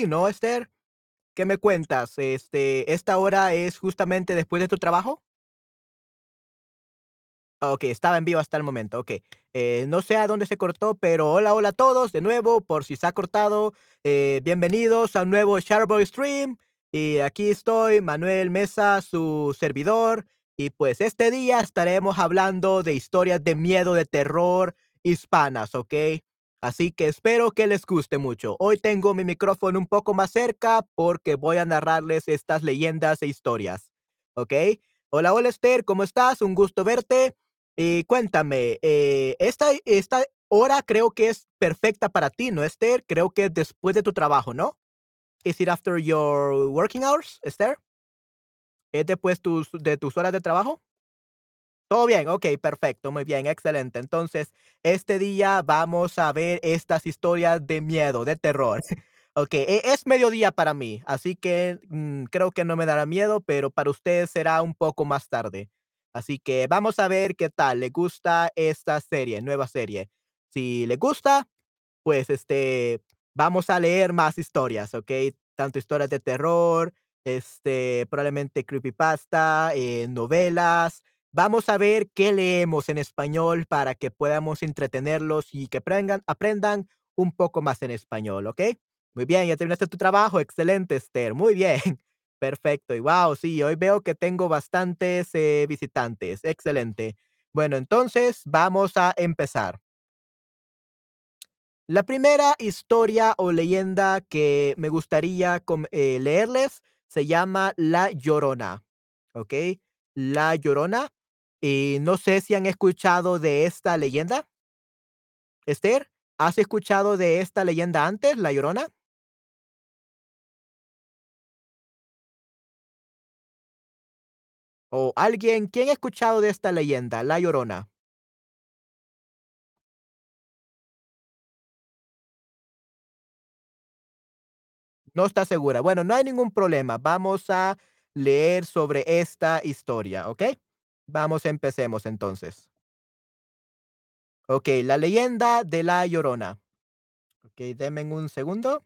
¿no, Esther? ¿Qué me cuentas? Este, ¿esta hora es justamente después de tu trabajo? Okey, estaba en vivo hasta el momento, okey. Eh, no sé a dónde se cortó, pero hola, hola a todos de nuevo, por si se ha cortado, eh, bienvenidos a un nuevo Shareboy Stream, y aquí estoy, Manuel Mesa, su servidor, y pues este día estaremos hablando de historias de miedo, de terror hispanas, ¿okey? Así que espero que les guste mucho. Hoy tengo mi micrófono un poco más cerca porque voy a narrarles estas leyendas e historias, ¿okey? Hola, hola Esther, ¿cómo estás? Un gusto verte. Y cuéntame, eh, esta esta hora creo que es perfecta para ti, ¿no, Esther? Creo que es después de tu trabajo, ¿no? Is it after your working hours, Esther? ¿Es después de tus horas de trabajo? Todo bien, okey, perfecto, muy bien, excelente. Entonces, este día vamos a ver estas historias de miedo, de terror. Okey, e es mediodía para mí, así que, mm, creo que no me dará miedo, pero para ustedes será un poco más tarde. Así que vamos a ver qué tal, ¿le gusta esta serie, nueva serie? Si le gusta, pues, este, vamos a leer más historias, ¿okey? Tanto historias de terror, este, probablemente creepypasta, eh, novelas. Vamos a ver qué leemos en español para que podamos entretenerlos y que aprendan aprendan un poco más en español, ¿okey? Muy bien, ¿ya terminaste tu trabajo? Excelente, Esther, muy bien, perfecto. Y guau, sí, hoy veo que tengo bastantes, eh, visitantes, excelente. Bueno, entonces vamos a empezar. La primera historia o leyenda que me gustaría eh, leerles se llama La Llorona, ¿okey? La Llorona, y no sé si han escuchado de esta leyenda. Esther, ¿has escuchado de esta leyenda antes, La Llorona? O alguien, ¿quién ha escuchado de esta leyenda, La Llorona? No está segura. Bueno, no hay ningún problema. Vamos a leer sobre esta historia, ¿okey? Vamos, empecemos entonces. Okey, la leyenda de La Llorona. Okey, denme un segundo.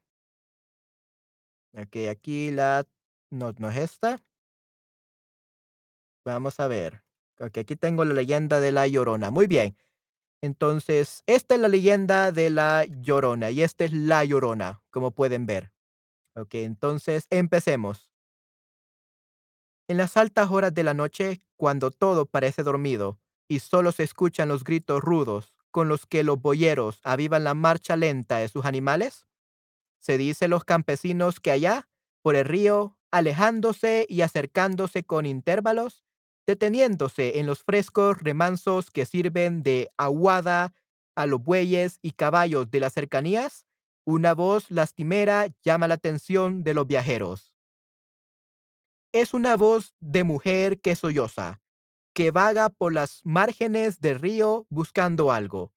Okey, aquí la no, no es esta. Vamos a ver. Okey, aquí tengo la leyenda de La Llorona. Muy bien. Entonces, esta es la leyenda de La Llorona, y esta es La Llorona, como pueden ver. Okey, entonces empecemos. En las altas horas de la noche, cuando todo parece dormido y solo se escuchan los gritos rudos con los que los boyeros avivan la marcha lenta de sus animales, se dice los campesinos que allá, por el río, alejándose y acercándose con intervalos, deteniéndose en los frescos remansos que sirven de aguada a los bueyes y caballos de las cercanías, una voz lastimera llama la atención de los viajeros. Es una voz de mujer que solloza, que vaga por las márgenes del río buscando algo,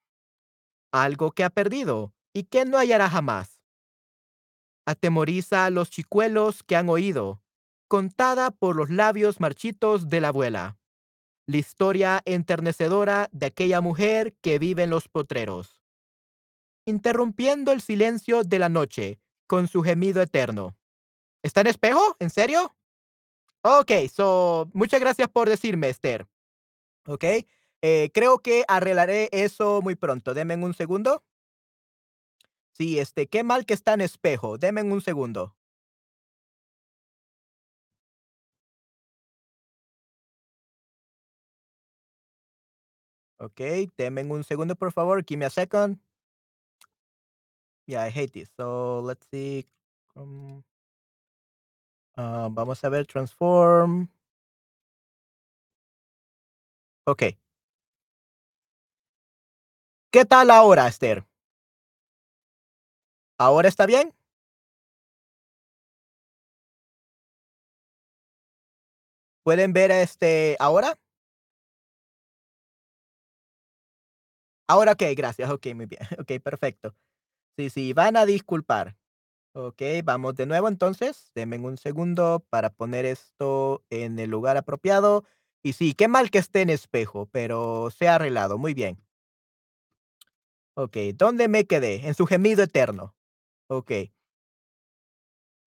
algo que ha perdido y que no hallará jamás. Atemoriza a los chicuelos que han oído, contada por los labios marchitos de la abuela, la historia enternecedora de aquella mujer que vive en los potreros, interrumpiendo el silencio de la noche con su gemido eterno. ¿Está en espejo? ¿En serio? Okey, so, muchas gracias por decirme, Esther. Okey, eh, creo que arreglaré eso muy pronto. Denme un segundo. Sí, este, qué mal que está en espejo. Denme un segundo. Okey, denme un segundo, por favor. Give me a second. Yeah, I hate this. So, let's see, um Ah, vamos a ver, transform. Okey. ¿Qué tal ahora, Esther? ¿Ahora está bien? ¿Pueden ver, este, ahora? Ahora, okey, gracias. Okey, muy bien. Okey, perfecto. Sí, sí, van a disculpar. Okey, vamos de nuevo, entonces. Denme un segundo para poner esto en el lugar apropiado. Y sí, qué mal que esté en espejo, pero se ha arreglado. Muy bien. Okey, ¿dónde me quedé? En su gemido eterno. Okey.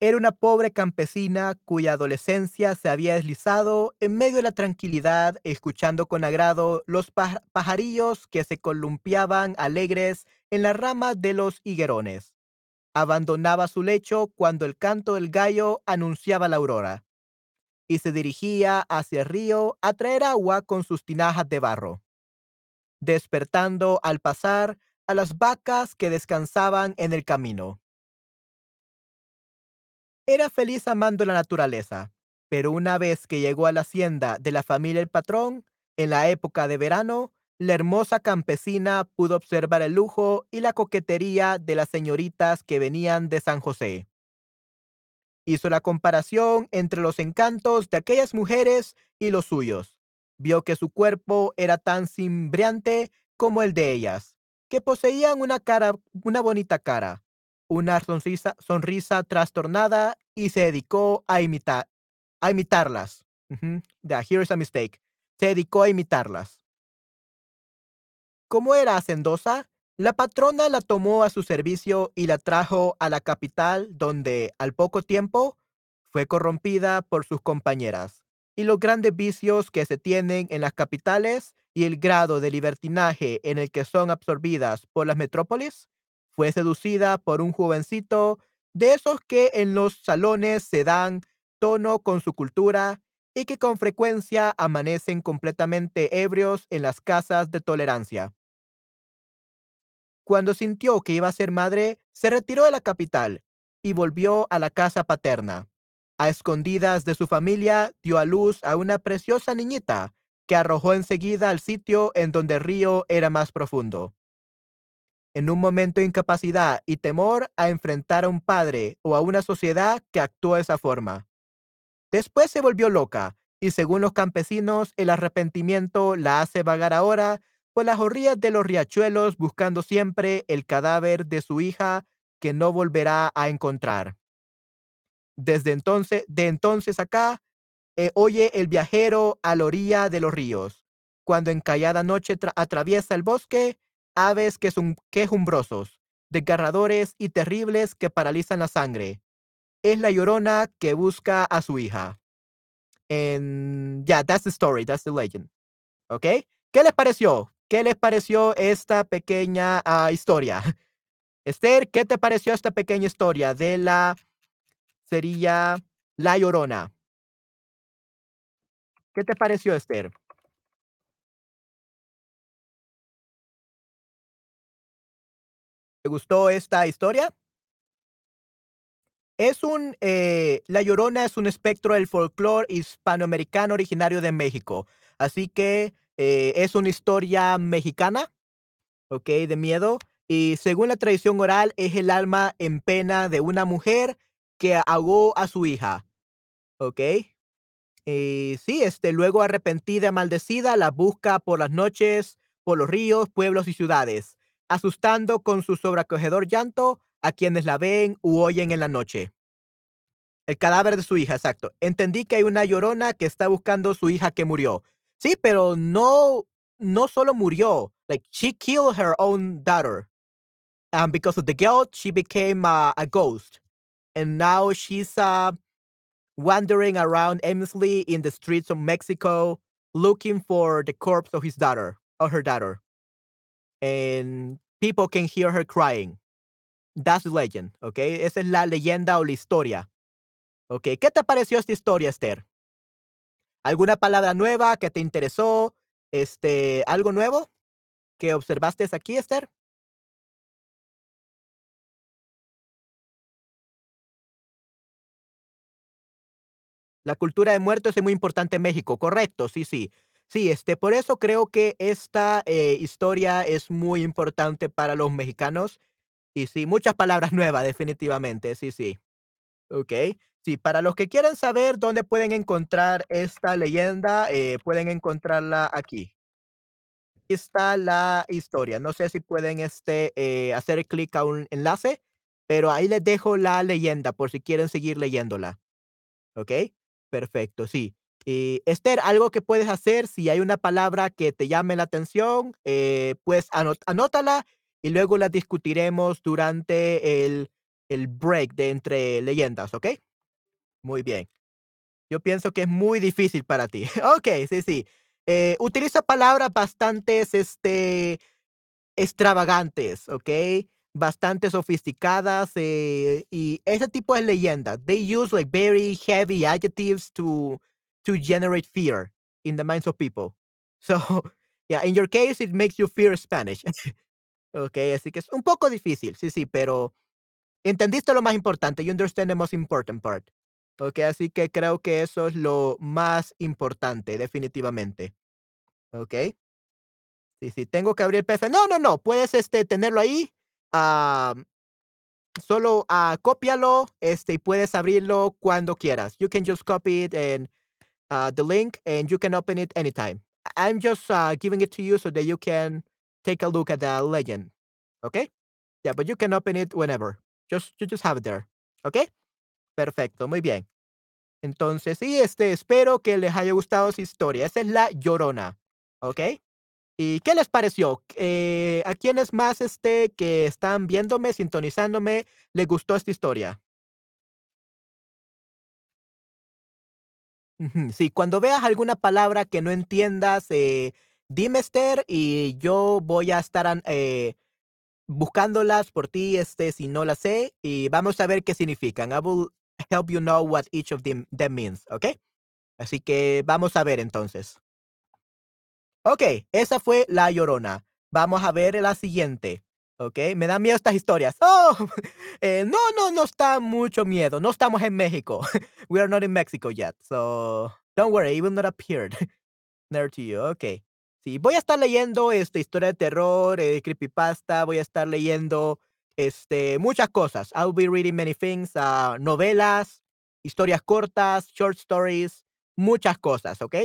Era una pobre campesina cuya adolescencia se había deslizado en medio de la tranquilidad, escuchando con agrado los pajarillos que se columpiaban alegres en las ramas de los higuerones. Abandonaba su lecho cuando el canto del gallo anunciaba la aurora y se dirigía hacia el río a traer agua con sus tinajas de barro, despertando al pasar a las vacas que descansaban en el camino. Era feliz amando la naturaleza, pero una vez que llegó a la hacienda de la familia El Patrón, en la época de verano, la hermosa campesina pudo observar el lujo y la coquetería de las señoritas que venían de San José. Hizo la comparación entre los encantos de aquellas mujeres y los suyos. Vio que su cuerpo era tan cimbriante como el de ellas, que poseían una cara, una bonita cara, una sonrisa, trastornada y se dedicó a imitar, a imitarlas. here's a mistake. Se dedicó a imitarlas. Como era hacendosa, la patrona la tomó a su servicio y la trajo a la capital, donde, al poco tiempo, fue corrompida por sus compañeras. Y los grandes vicios que se tienen en las capitales y el grado de libertinaje en el que son absorbidas por las metrópolis fue seducida por un jovencito de esos que en los salones se dan tono con su cultura y que con frecuencia amanecen completamente ebrios en las casas de tolerancia. Cuando sintió que iba a ser madre, se retiró de la capital y volvió a la casa paterna. A escondidas de su familia, dio a luz a una preciosa niñita que arrojó enseguida al sitio en donde el río era más profundo en un momento de incapacidad y temor a enfrentar a un padre o a una sociedad que actuó de esa forma. Después se volvió loca y según los campesinos el arrepentimiento la hace vagar ahora por las orillas de los riachuelos buscando siempre el cadáver de su hija que no volverá a encontrar. Desde entonces, de entonces acá, eh, oye el viajero a la orilla de los ríos. Cuando en callada noche atraviesa el bosque, aves que son quejumbrosos, desgarradores y terribles que paralizan la sangre. Es la llorona que busca a su hija. En, yeah, that's the story, that's the legend. ¿Ok? ¿Qué les pareció? ¿Qué les pareció esta pequeña ah, historia? Esther, ¿qué te pareció esta pequeña historia de la sería La Llorona? ¿Qué te pareció, Esther? ¿Te gustó esta historia? Es un, eh, La Llorona es un espectro del folclore hispanoamericano originario de México. Así que eh, es una historia mexicana, ¿ok? De miedo. Y según la tradición oral, es el alma en pena de una mujer que ahogó a su hija, ¿ok? Y sí, este, luego arrepentida, maldecida, la busca por las noches, por los ríos, pueblos y ciudades asustando con su sobreacogedor llanto a quienes la ven u oyen en la noche. El cadáver de su hija, exacto. Entendí que hay una llorona que está buscando su hija que murió. Sí, pero no, no solo murió. Like, she killed her own daughter. And because of the guilt, she became a, ghost. And now she's uh, wandering around aimlessly in the streets of Mexico looking for the corpse of his daughter, or her daughter. And people can hear her crying. That's the legend, okay? Esa es la leyenda o la historia. ¿Ok? ¿Qué te pareció esta historia, Esther? ¿Alguna palabra nueva que te interesó? Este, ¿Algo nuevo que observaste aquí, Esther? La cultura de muertos es muy importante en México, correcto, sí, sí. Sí, este, por eso creo que esta eh, historia es muy importante para los mexicanos. Y sí, muchas palabras nuevas, definitivamente. Sí, sí. Ok. Sí, para los que quieran saber dónde pueden encontrar esta leyenda, eh, pueden encontrarla aquí. Aquí está la historia. No sé si pueden este, eh, hacer clic a un enlace, pero ahí les dejo la leyenda por si quieren seguir leyéndola. ¿Ok? Perfecto, sí. Y Esther, algo que puedes hacer si hay una palabra que te llame la atención, eh, pues anótala y luego la discutiremos durante el, el break de entre leyendas, ¿ok? Muy bien. Yo pienso que es muy difícil para ti. Ok, sí, sí. Eh, utiliza palabras bastantes, este, extravagantes, ¿ok? Bastante sofisticadas eh, y ese tipo de leyendas. They use like very heavy adjectives to to generate fear in the minds of people. So, yeah, in your case, it makes you fear Spanish. ok, así que es un poco difícil, sí, sí, pero entendiste lo más importante. You understand the most important part. Ok, así que creo que eso es lo más importante, definitivamente. Ok. Sí, sí, tengo que abrir PDF. No, no, no, puedes este, tenerlo ahí. ah, solo ah, cópialo este, y puedes abrirlo cuando quieras. You can just copy it and uh, the link and you can open it anytime. I'm just uh, giving it to you so that you can take a look at the legend. Okay? Yeah, but you can open it whenever. Just you just have it there. Okay? Perfecto, muy bien. Entonces, sí, este, espero que les haya gustado esa historia. Esa es la Llorona. ¿Ok? ¿Y qué les pareció? Eh, ¿A quiénes más este, que están viéndome, sintonizándome, les gustó esta historia? Sí, cuando veas alguna palabra que no entiendas, eh, dime, Esther, y yo voy a estar eh, buscándolas por ti, este, si no las sé, y vamos a ver qué significan. Help you know what each of them, them means, ¿ok? Así que vamos a ver entonces. Ok, esa fue La Llorona. Vamos a ver la siguiente. Ok, me dan miedo estas historias. Oh, eh, no, no, no está mucho miedo. No estamos en México. We are not in Mexico yet. So don't worry, it will not appear near to you. Ok. Sí, voy a estar leyendo esta historia de terror, eh, creepypasta. Voy a estar leyendo este, muchas cosas. I'll be reading many things. ah, novelas, historias cortas, short stories, muchas cosas. Ok.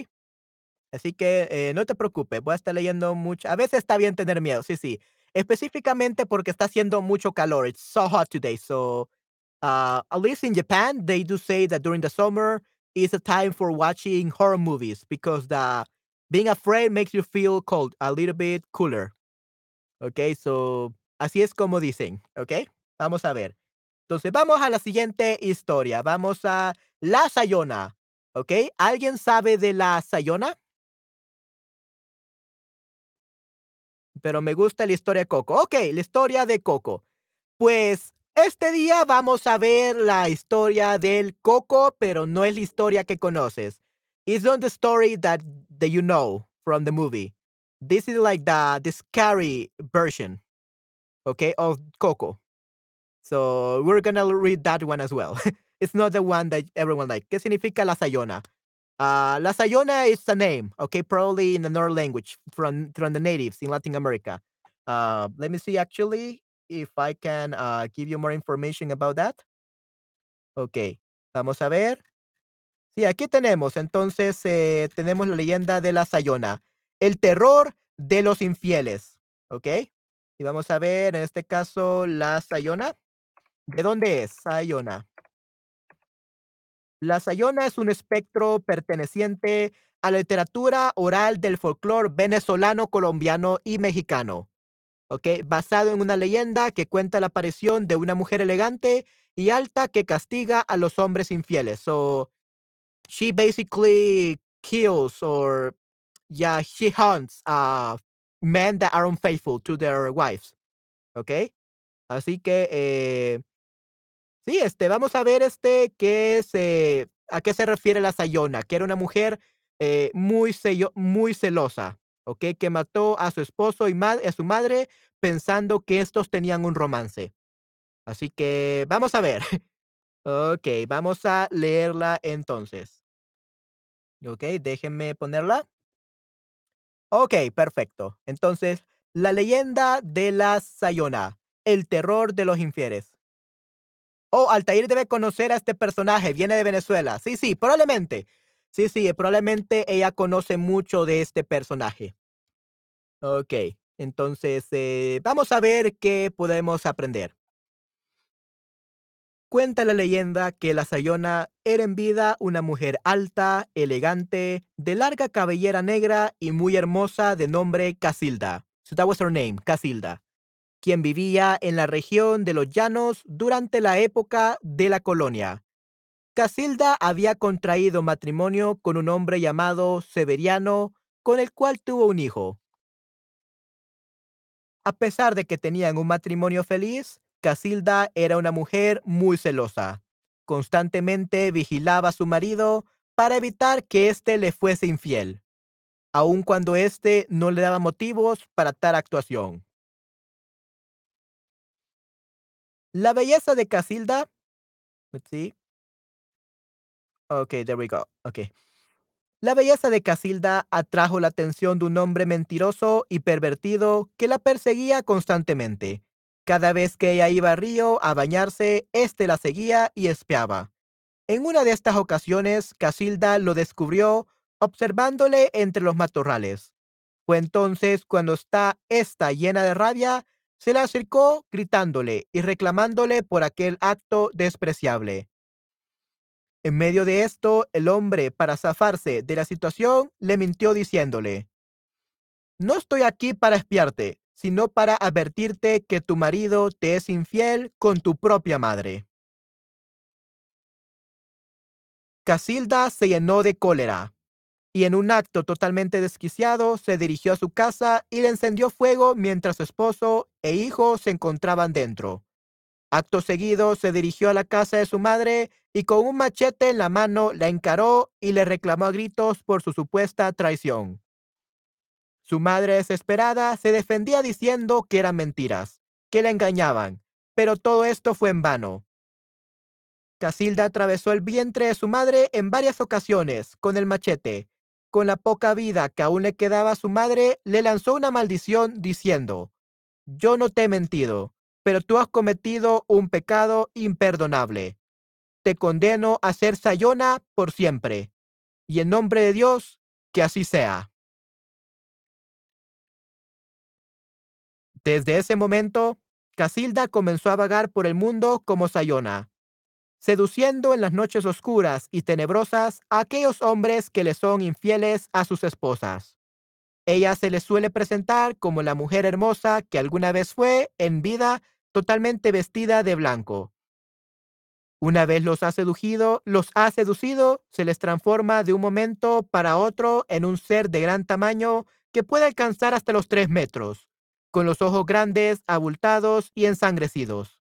Así que eh, no te preocupes, voy a estar leyendo mucho. A veces está bien tener miedo, sí, sí. Específicamente porque está haciendo mucho calor. It's so hot today. So, uh, at least in Japan, they do say that during the summer is a time for watching horror movies because the being afraid makes you feel cold, a little bit cooler. Okay, so así es como dicen. Okay, vamos a ver. Entonces, vamos a la siguiente historia. Vamos a La Sayona. Okay, ¿alguien sabe de La Sayona? pero me gusta la historia de Coco. Ok, la historia de Coco. Pues este día vamos a ver la historia del Coco, pero no es la historia que conoces. It's not the story that, that you know from the movie. This is like the scary version, okay, of Coco. So we're gonna read that one as well. it's not the one that everyone like. ¿Qué significa la Sayona? Uh, La Sayona is a name, okay, probably in another language from from the natives in Latin America. Uh, let me see actually if I can uh, give you more information about that. Okay, vamos a ver. Sí, aquí tenemos, entonces eh, tenemos la leyenda de la Sayona, el terror de los infieles, ¿ok? Y vamos a ver, en este caso, la Sayona. ¿De dónde es Sayona? La Sayona es un espectro perteneciente a la literatura oral del folclore venezolano, colombiano y mexicano. ¿ok? Basado en una leyenda que cuenta la aparición de una mujer elegante y alta que castiga a los hombres infieles. So, she basically kills or, yeah, she hunts uh, men that are unfaithful to their wives. ¿Ok? Así que, eh, Sí, este, vamos a ver este qué se a qué se refiere la Sayona, que era una mujer eh, muy, cello- muy celosa, ¿ok? Que mató a su esposo y ma- a su madre pensando que estos tenían un romance. Así que vamos a ver. Ok, vamos a leerla entonces. Ok, déjenme ponerla. Ok, perfecto. Entonces, la leyenda de la Sayona, el terror de los infieles. Oh, Altair debe conocer a este personaje, viene de Venezuela. Sí, sí, probablemente. Sí, sí, probablemente ella conoce mucho de este personaje. Ok, entonces eh, vamos a ver qué podemos aprender. Cuenta la leyenda que la Sayona era en vida una mujer alta, elegante, de larga cabellera negra y muy hermosa de nombre Casilda. So that was her name, Casilda. quien vivía en la región de los llanos durante la época de la colonia. Casilda había contraído matrimonio con un hombre llamado Severiano, con el cual tuvo un hijo. A pesar de que tenían un matrimonio feliz, Casilda era una mujer muy celosa. Constantemente vigilaba a su marido para evitar que éste le fuese infiel, aun cuando éste no le daba motivos para tal actuación. La belleza de Casilda. Let's see. Okay, there we go. Okay. La belleza de Casilda atrajo la atención de un hombre mentiroso y pervertido que la perseguía constantemente. Cada vez que ella iba al río a bañarse, éste la seguía y espiaba. En una de estas ocasiones, Casilda lo descubrió observándole entre los matorrales. Fue entonces cuando está esta llena de rabia, se le acercó gritándole y reclamándole por aquel acto despreciable. En medio de esto, el hombre, para zafarse de la situación, le mintió diciéndole, No estoy aquí para espiarte, sino para advertirte que tu marido te es infiel con tu propia madre. Casilda se llenó de cólera y en un acto totalmente desquiciado se dirigió a su casa y le encendió fuego mientras su esposo e hijo se encontraban dentro. Acto seguido se dirigió a la casa de su madre y con un machete en la mano la encaró y le reclamó a gritos por su supuesta traición. Su madre desesperada se defendía diciendo que eran mentiras, que la engañaban, pero todo esto fue en vano. Casilda atravesó el vientre de su madre en varias ocasiones con el machete con la poca vida que aún le quedaba a su madre, le lanzó una maldición diciendo, Yo no te he mentido, pero tú has cometido un pecado imperdonable. Te condeno a ser Sayona por siempre. Y en nombre de Dios, que así sea. Desde ese momento, Casilda comenzó a vagar por el mundo como Sayona, seduciendo en las noches oscuras y tenebrosas a aquellos hombres que le son infieles a sus esposas. Ella se le suele presentar como la mujer hermosa que alguna vez fue en vida totalmente vestida de blanco. Una vez los ha seducido, los ha seducido, se les transforma de un momento para otro en un ser de gran tamaño que puede alcanzar hasta los tres metros, con los ojos grandes, abultados y ensangrecidos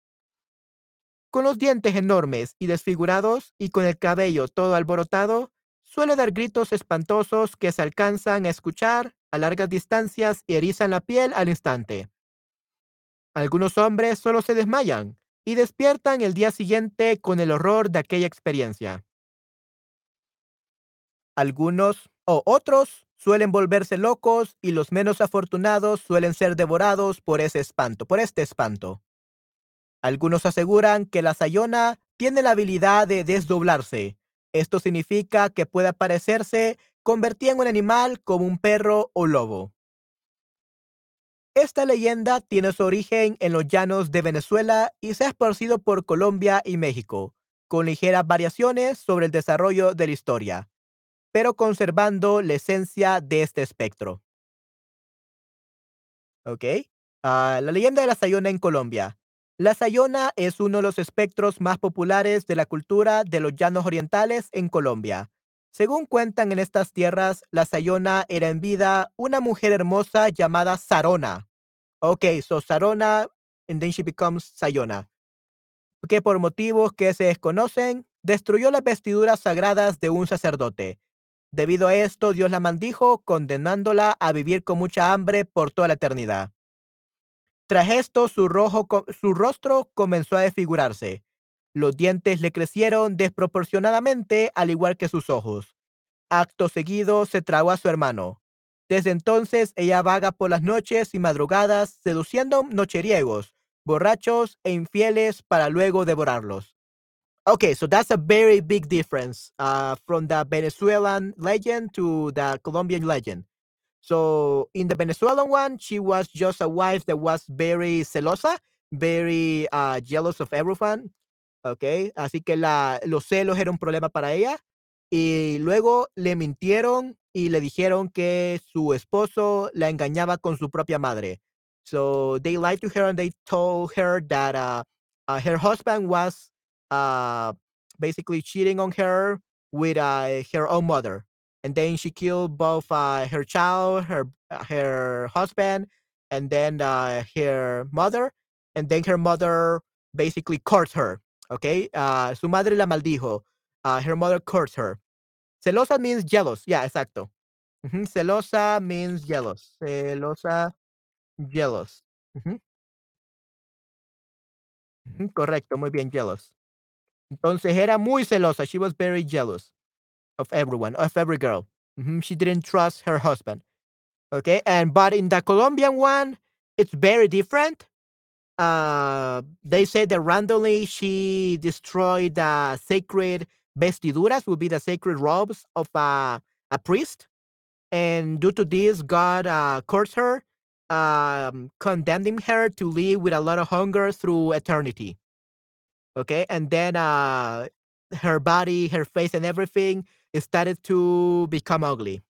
con los dientes enormes y desfigurados y con el cabello todo alborotado, suele dar gritos espantosos que se alcanzan a escuchar a largas distancias y erizan la piel al instante. Algunos hombres solo se desmayan y despiertan el día siguiente con el horror de aquella experiencia. Algunos o otros suelen volverse locos y los menos afortunados suelen ser devorados por ese espanto, por este espanto. Algunos aseguran que la sayona tiene la habilidad de desdoblarse. Esto significa que puede aparecerse convertida en un animal como un perro o lobo. Esta leyenda tiene su origen en los llanos de Venezuela y se ha esparcido por Colombia y México, con ligeras variaciones sobre el desarrollo de la historia, pero conservando la esencia de este espectro. ¿Ok? Ah, la leyenda de la Sayona en Colombia. La sayona es uno de los espectros más populares de la cultura de los llanos orientales en Colombia. Según cuentan en estas tierras, la sayona era en vida una mujer hermosa llamada Sarona. Ok, so Sarona, and then she becomes Sayona. Que por motivos que se desconocen, destruyó las vestiduras sagradas de un sacerdote. Debido a esto, Dios la maldijo, condenándola a vivir con mucha hambre por toda la eternidad. Tras esto, su, su rostro comenzó a desfigurarse. Los dientes le crecieron desproporcionadamente, al igual que sus ojos. Acto seguido, se tragó a su hermano. Desde entonces, ella vaga por las noches y madrugadas, seduciendo nocheriegos, borrachos e infieles para luego devorarlos. Okay, so that's a very big difference uh, from the Venezuelan legend to the Colombian legend. So in the Venezuelan one, she was just a wife that was very celosa, very uh, jealous of everyone. Okay, así que la, los celos eran un problema para ella. Y luego le mintieron y le dijeron que su esposo la engañaba con su propia madre. So they lied to her and they told her that uh, uh, her husband was uh, basically cheating on her with uh, her own mother. And then she killed both uh, her child, her uh, her husband, and then uh, her mother. And then her mother basically cursed her. Okay, uh, su madre la maldijo. Uh, her mother cursed her. Celosa means jealous. Yeah, exacto. Ujú, Celosa means jealous. Celosa, jealous. Ujú, Correcto, muy bien, jealous. Entonces era muy celosa. She was very jealous of everyone, of every girl. Mhm, She didn't trust her husband. Okay, and but in the Colombian one, it's very different. Uh, they say that randomly she destroyed the sacred vestiduras, would be the sacred robes of a, a priest. And due to this, God uh, cursed her, um, condemning her to live with a lot of hunger through eternity. Okay, and then uh, her body, her face, and everything started to become ugly.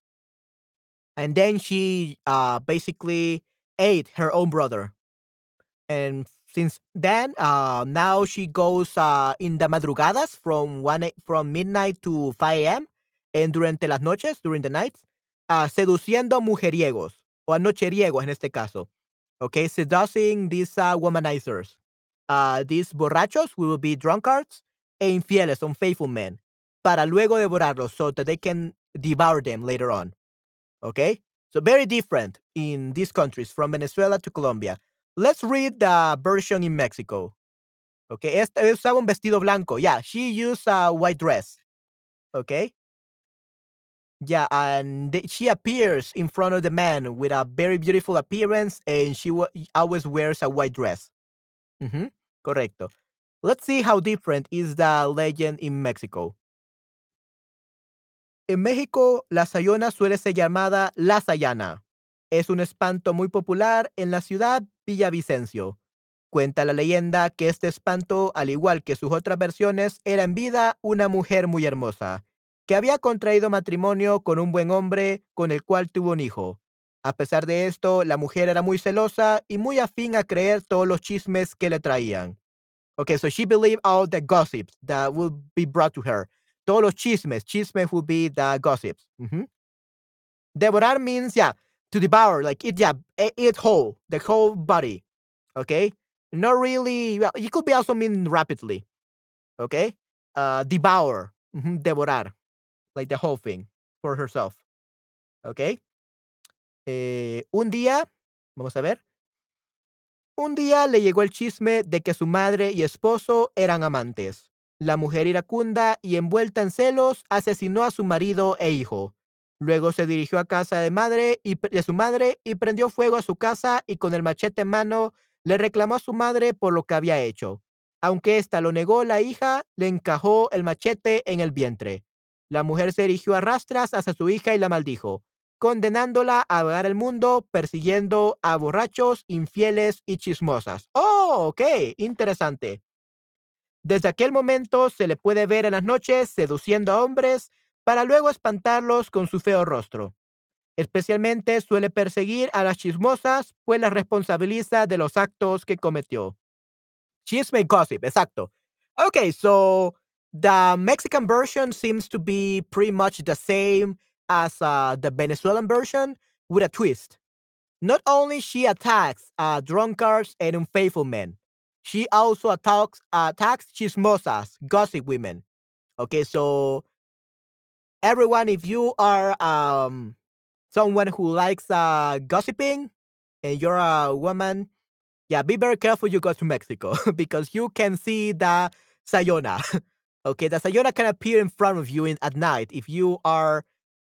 And then she uh, basically ate her own brother. And since then, uh, now she goes uh, in the madrugadas from one a- from midnight to 5 a.m. and durante las noches, during the nights, uh, seduciendo mujeriegos o anocheriegos en este caso. Okay, seducing these uh, womanizers. Uh, these borrachos will be drunkards e infieles, unfaithful men, para luego devorarlos so that they can devour them later on. Okay, so very different in these countries from Venezuela to Colombia. Let's read the version in Mexico. Okay, esta usaba un vestido blanco. Yeah, she used a white dress. Okay. Yeah, and she appears in front of the man with a very beautiful appearance, and she wa- always wears a white dress. Correcto. Let's see how different is the legend in Mexico. En México, la Sayona suele ser llamada la Sayana. Es un espanto muy popular en la ciudad Villavicencio. Cuenta la leyenda que este espanto, al igual que sus otras versiones, era en vida una mujer muy hermosa, que había contraído matrimonio con un buen hombre con el cual tuvo un hijo. A pesar de esto, la mujer era muy celosa y muy afín a creer todos los chismes que le traían. Okay, so she believed all the gossips that would be brought to her. Todos los chismes. Chismes would be the gossips. Mhm. Devorar means, yeah, to devour, like eat, yeah, eat whole, the whole body. Okay? Not really, well, it could be also mean rapidly. Okay? Uh, devour, devorar, like the whole thing for herself. Okay? Eh, un día, vamos a ver. Un día le llegó el chisme de que su madre y esposo eran amantes. La mujer iracunda y envuelta en celos asesinó a su marido e hijo. Luego se dirigió a casa de, madre y, de su madre y prendió fuego a su casa y con el machete en mano le reclamó a su madre por lo que había hecho. Aunque ésta lo negó, la hija le encajó el machete en el vientre. La mujer se dirigió a rastras hacia su hija y la maldijo condenándola a vagar el mundo persiguiendo a borrachos, infieles y chismosas. Oh, ok, interesante. Desde aquel momento se le puede ver en las noches seduciendo a hombres para luego espantarlos con su feo rostro. Especialmente suele perseguir a las chismosas, pues las responsabiliza de los actos que cometió. Chisme y gossip, exacto. Okay, so the Mexican version seems to be pretty much the same as uh, the Venezuelan version with a twist. Not only she attacks uh, drunkards and unfaithful men, she also attacks attacks chismosas, gossip women. Okay, so everyone, if you are um someone who likes uh gossiping and you're a woman, yeah, be very careful you go to Mexico because you can see the Sayona. okay, the Sayona can appear in front of you in, at night if you are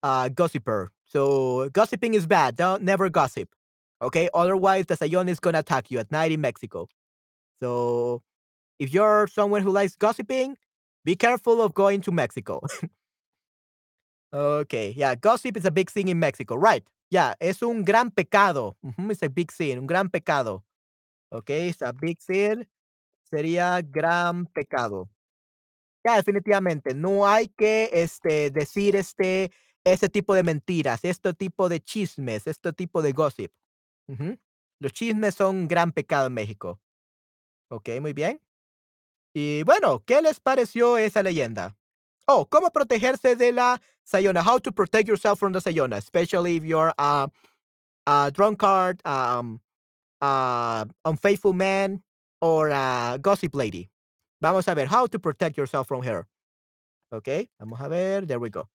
a gossiper. So gossiping is bad. Don't never gossip. Okay, otherwise the Sayona is gonna attack you at night in Mexico. So if you're someone who likes gossiping, be careful of going to Mexico. okay, yeah, gossip is a big thing in Mexico, right? Yeah, es un gran pecado. Mhm, It's a big sin, un gran pecado. Okay, it's a big sin. Sería gran pecado. Ya, definitivamente, no hay que este, decir este, ese tipo de mentiras, este tipo de chismes, este tipo de gossip. Ujú. Los chismes son un gran pecado en México. Ok, muy bien. Y bueno, ¿qué les pareció esa leyenda? Oh, ¿cómo protegerse de la Sayona? How to protect yourself from the Sayona, especially if you're a, a drunkard, um, a unfaithful man, or a gossip lady. Vamos a ver, how to protect yourself from her. Ok, vamos a ver, there we go.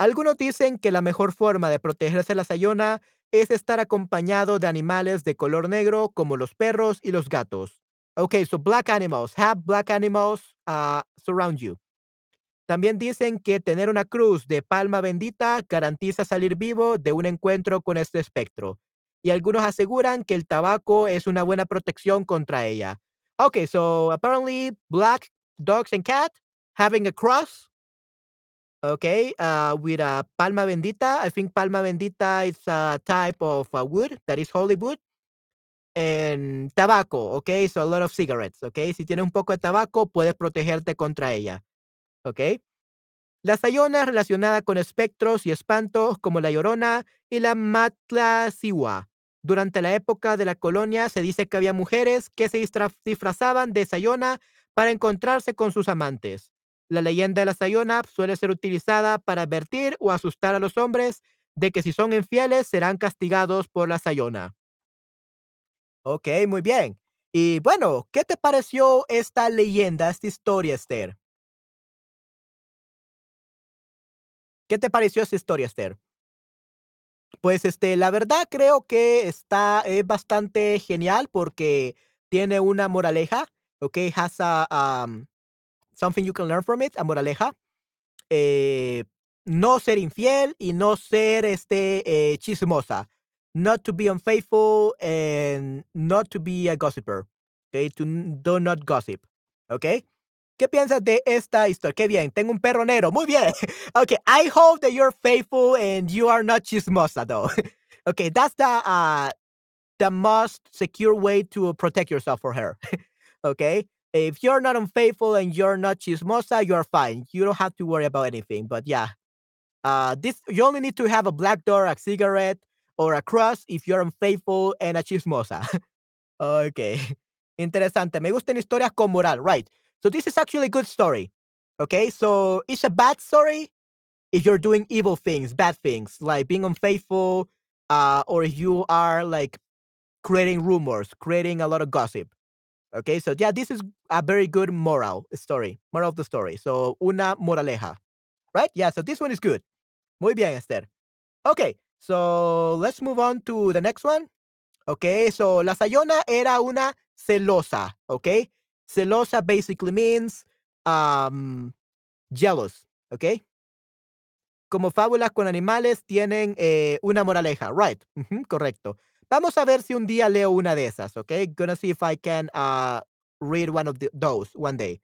Algunos dicen que la mejor forma de protegerse de la sayona es estar acompañado de animales de color negro como los perros y los gatos. Okay, so black animals, have black animals uh, surround you. También dicen que tener una cruz de palma bendita garantiza salir vivo de un encuentro con este espectro. Y algunos aseguran que el tabaco es una buena protección contra ella. Okay, so apparently black dogs and cats having a cross Okay, uh, with a palma bendita. I think palma bendita is a type of uh, wood that is holy wood. And tabaco, okay, so a lot of cigarettes, okay. Si tienes un poco de tabaco, puedes protegerte contra ella, okay. La sayona relacionada con espectros y espantos como la llorona y la matlasiwa. Durante la época de la colonia se dice que había mujeres que se disfrazaban de sayona para encontrarse con sus amantes. La leyenda de la Sayona suele ser utilizada para advertir o asustar a los hombres de que si son infieles serán castigados por la Sayona. Ok, muy bien. Y bueno, ¿qué te pareció esta leyenda, esta historia, Esther? ¿Qué te pareció esta historia, Esther? Pues este, la verdad creo que está es bastante genial porque tiene una moraleja, ok, has a, um, something you can learn from it, a moraleja. Eh, no ser infiel y no ser este eh, chismosa. Not to be unfaithful and not to be a gossiper. Okay, to do not gossip. Okay. ¿Qué piensas de esta historia? Qué bien, tengo un perro negro. Muy bien. Okay, I hope that you're faithful and you are not chismosa though. okay, that's the uh the most secure way to protect yourself for her. okay? If you're not unfaithful and you're not chismosa, you're fine. You don't have to worry about anything. But yeah, uh, this you only need to have a black door, a cigarette, or a cross if you're unfaithful and a chismosa. okay, interesante. Me gustan historias con moral, right? So this is actually a good story. Okay, so it's a bad story if you're doing evil things, bad things, like being unfaithful, uh, or if you are like creating rumors, creating a lot of gossip. Okay, so yeah, this is a very good moral story, moral of the story. So, una moraleja, right? Yeah, so this one is good. Muy bien, Esther. Okay, so let's move on to the next one. Okay, so la Sayona era una celosa, okay? Celosa basically means um, jealous, okay? Como fábulas con animales tienen eh, una moraleja, right? correcto. Vamos a ver si un día leo una de esas, ¿ok? Gonna see if I can uh, read one of those one day,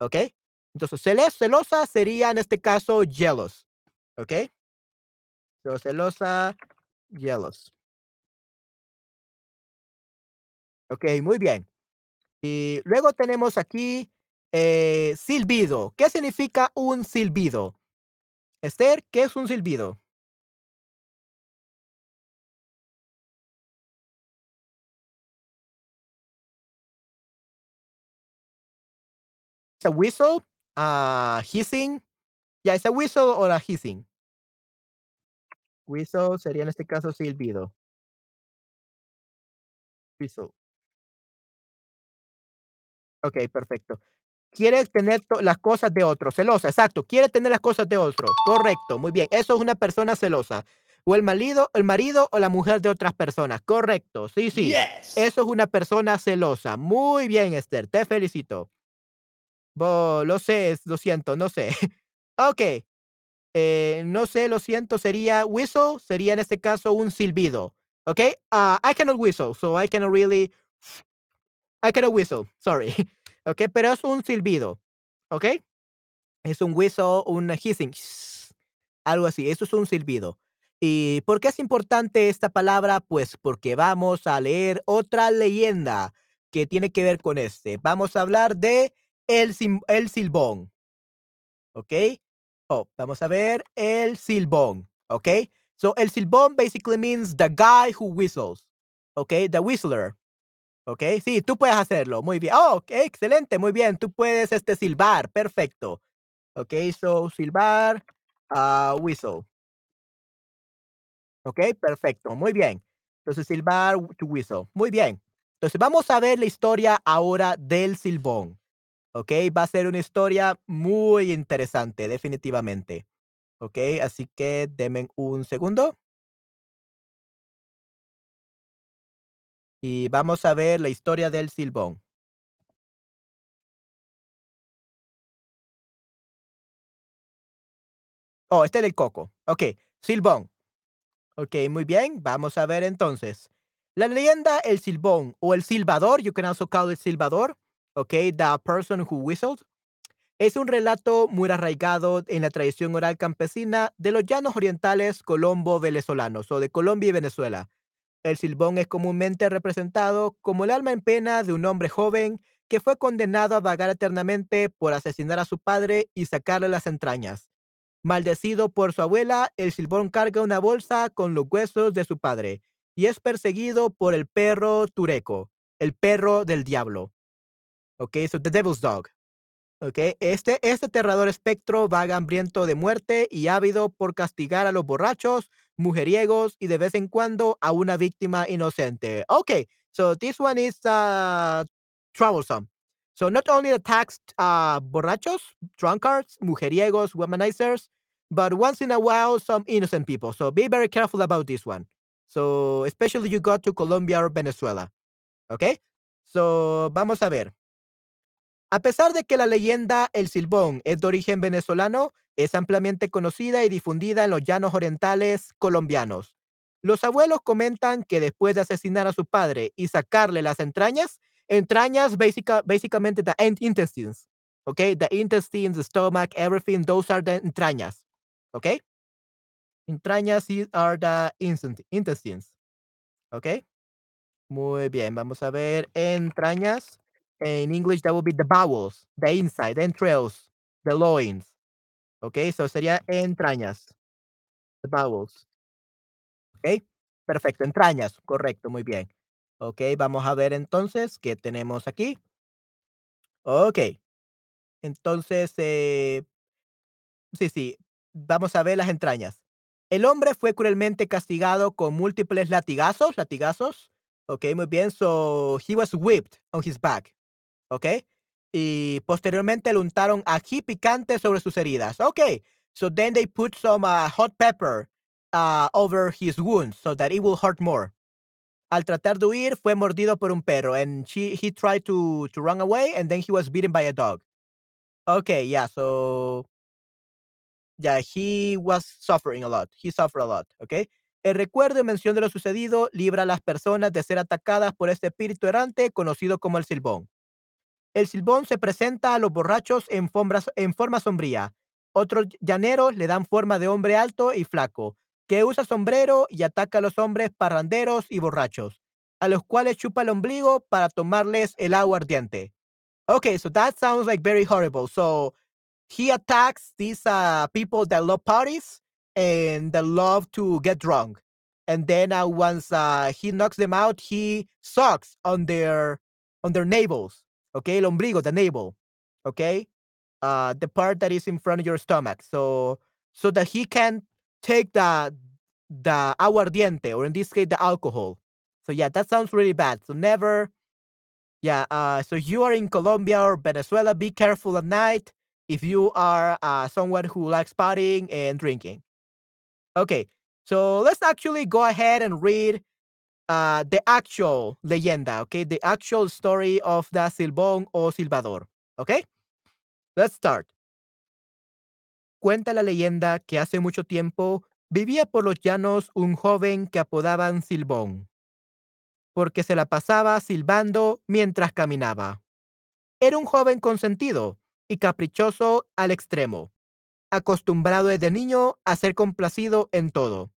¿ok? Entonces, celosa sería en este caso jealous, ¿ok? Celosa, jealous. Ok, muy bien. Y luego tenemos aquí eh, silbido. ¿Qué significa un silbido? Esther, ¿qué es un silbido? A whistle, a hissing. Ya, es a whistle o a hissing. Whistle sería en este caso silbido. Whistle. Ok, perfecto. Quiere tener las cosas de otro, celosa, exacto. Quiere tener las cosas de otro. Correcto, muy bien. Eso es una persona celosa. O el marido, el marido o la mujer de otras personas. Correcto, sí, sí. Eso es una persona celosa. Muy bien, Esther. Te felicito. Bo, lo sé, lo siento, no sé. ok. Eh, no sé, lo siento, sería whistle, sería en este caso un silbido. Ok. Uh, I cannot whistle, so I cannot really. I cannot whistle, sorry. ok, pero es un silbido. Ok. Es un whistle, un hissing. Algo así, eso es un silbido. ¿Y por qué es importante esta palabra? Pues porque vamos a leer otra leyenda que tiene que ver con este. Vamos a hablar de el, el silbón. ¿Ok? Oh, vamos a ver el silbón. ¿Ok? So el silbón basically means the guy who whistles. ¿ok? The Whistler. ¿Ok? Sí, tú puedes hacerlo. Muy bien. Oh, ok, excelente, muy bien. Tú puedes este, silbar. Perfecto. Ok, so silbar, uh, whistle. Ok, perfecto. Muy bien. Entonces, silbar to whistle. Muy bien. Entonces, vamos a ver la historia ahora del silbón. Ok, va a ser una historia muy interesante, definitivamente. Ok, así que denme un segundo. Y vamos a ver la historia del silbón. Oh, este es el coco. Ok, silbón. Ok, muy bien. Vamos a ver entonces. La leyenda El Silbón o El Silbador, you can also call it Silbador, ok, the person who whistled, es un relato muy arraigado en la tradición oral campesina de los llanos orientales colombo-venezolanos o de Colombia y Venezuela. El silbón es comúnmente representado como el alma en pena de un hombre joven que fue condenado a vagar eternamente por asesinar a su padre y sacarle las entrañas. Maldecido por su abuela, el silbón carga una bolsa con los huesos de su padre y es perseguido por el perro tureco, el perro del diablo. Ok, so the devil's dog. Ok, este, este aterrador espectro vaga hambriento de muerte y ávido por castigar a los borrachos, mujeriegos y de vez en cuando a una víctima inocente. Okay, so this one is uh, troublesome. So not only attacks uh, borrachos, drunkards, mujeriegos, womanizers, but once in a while some innocent people. So be very careful about this one. So especially you go to Colombia or Venezuela. Okay? So vamos a ver. A pesar de que la leyenda El Silbón es de origen venezolano, es ampliamente conocida y difundida en los llanos orientales colombianos. Los abuelos comentan que después de asesinar a su padre y sacarle las entrañas, entrañas básicamente the intestines, ¿ok? The intestines, the stomach, everything, those are the entrañas, ¿ok? Entrañas are the intestines, ¿ok? Muy bien, vamos a ver entrañas. In English, that would be the bowels, the inside, the entrails, the loins. Okay, so sería entrañas. The bowels. Ok, perfecto, entrañas, correcto, muy bien. Ok, vamos a ver entonces qué tenemos aquí. Ok, entonces, eh, sí, sí, vamos a ver las entrañas. El hombre fue cruelmente castigado con múltiples latigazos, latigazos. Ok, muy bien, so he was whipped on his back. ¿Ok? Y posteriormente le untaron ají picante sobre sus heridas. Ok, so then they put some uh, hot pepper uh, over his wounds so that it will hurt more. Al tratar de huir, fue mordido por un perro, and she, he tried to, to run away, and then he was bitten by a dog. Okay, yeah, so yeah, he was suffering a lot. He suffered a lot, okay? El recuerdo y mención de lo sucedido libra a las personas de ser atacadas por este espíritu errante conocido como el silbón. El silbón se presenta a los borrachos en, forma sombría. Otros llaneros le dan forma de hombre alto y flaco, que usa sombrero y ataca a los hombres parranderos y borrachos, a los cuales chupa el ombligo para tomarles el agua ardiente. Okay, so that sounds like very horrible. So he attacks these uh, people that love parties and that love to get drunk. And then uh, once uh, he knocks them out, he sucks on their on their navels okay, el ombligo, the navel, okay, uh, the part that is in front of your stomach, so so that he can take the the aguardiente, or in this case, the alcohol. So yeah, that sounds really bad. So never, yeah. Uh, so you are in Colombia or Venezuela. Be careful at night if you are uh, someone who likes partying and drinking. Okay, so let's actually go ahead and read uh, the actual leyenda, okay? The actual story of the Silbón o Silvador, okay? Let's start. Cuenta la leyenda que hace mucho tiempo vivía por los llanos un joven que apodaban Silbón, porque se la pasaba silbando mientras caminaba. Era un joven consentido y caprichoso al extremo, acostumbrado desde niño a ser complacido en todo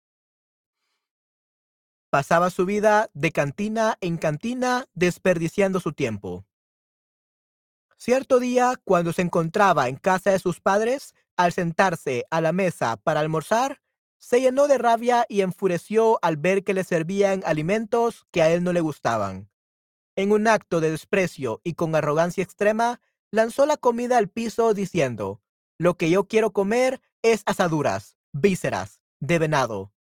Pasaba su vida de cantina en cantina desperdiciando su tiempo. Cierto día, cuando se encontraba en casa de sus padres, al sentarse a la mesa para almorzar, se llenó de rabia y enfureció al ver que le servían alimentos que a él no le gustaban. En un acto de desprecio y con arrogancia extrema, lanzó la comida al piso diciendo, Lo que yo quiero comer es asaduras, vísceras, de venado.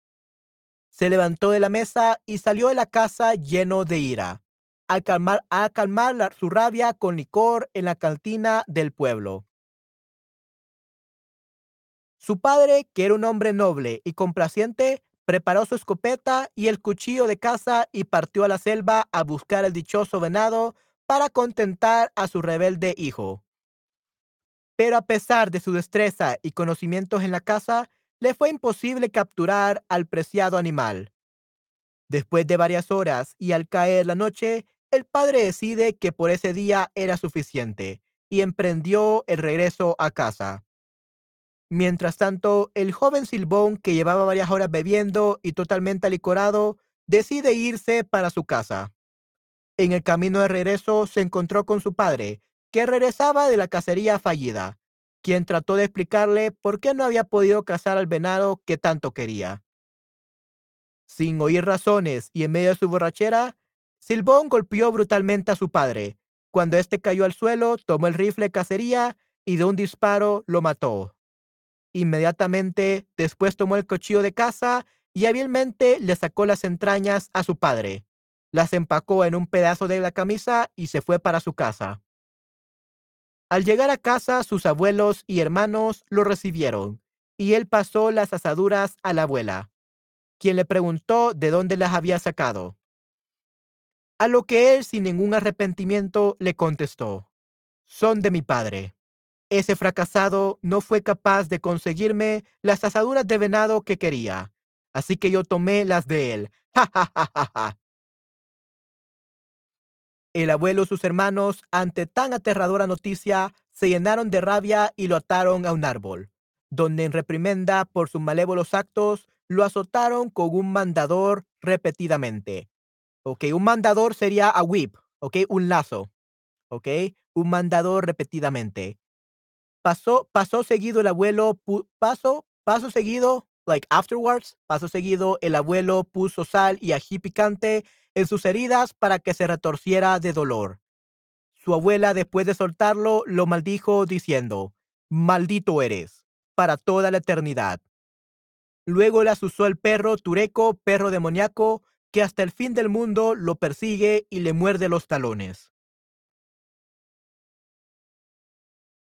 Se levantó de la mesa y salió de la casa lleno de ira, al calmar, a calmar su rabia con licor en la cantina del pueblo. Su padre, que era un hombre noble y complaciente, preparó su escopeta y el cuchillo de caza y partió a la selva a buscar el dichoso venado para contentar a su rebelde hijo. Pero a pesar de su destreza y conocimientos en la caza, le fue imposible capturar al preciado animal. Después de varias horas y al caer la noche, el padre decide que por ese día era suficiente y emprendió el regreso a casa. Mientras tanto, el joven Silbón, que llevaba varias horas bebiendo y totalmente alicorado, decide irse para su casa. En el camino de regreso se encontró con su padre, que regresaba de la cacería fallida, quien trató de explicarle por qué no había podido cazar al venado que tanto quería. Sin oír razones y en medio de su borrachera, Silbón golpeó brutalmente a su padre. Cuando éste cayó al suelo, tomó el rifle cacería y de un disparo lo mató. Inmediatamente después tomó el cuchillo de caza y hábilmente le sacó las entrañas a su padre. Las empacó en un pedazo de la camisa y se fue para su casa. Al llegar a casa, sus abuelos y hermanos lo recibieron, y él pasó las asaduras a la abuela, quien le preguntó de dónde las había sacado. A lo que él, sin ningún arrepentimiento, le contestó, son de mi padre. Ese fracasado no fue capaz de conseguirme las asaduras de venado que quería, así que yo tomé las de él. ¡Ja, ja, ja, ja, ja! El abuelo y sus hermanos, ante tan aterradora noticia, se llenaron de rabia y lo ataron a un árbol, donde en reprimenda por sus malévolos actos, lo azotaron con un mandador repetidamente. Ok, un mandador sería a whip, ok, un lazo, ok, un mandador repetidamente. Pasó, pasó seguido el abuelo, pasó, paso seguido, like afterwards, paso seguido, el abuelo puso sal y ají picante en sus heridas para que se retorciera de dolor. Su abuela, después de soltarlo, lo maldijo diciendo, maldito eres, para toda la eternidad. Luego le asusó el perro tureco, perro demoníaco, que hasta el fin del mundo lo persigue y le muerde los talones.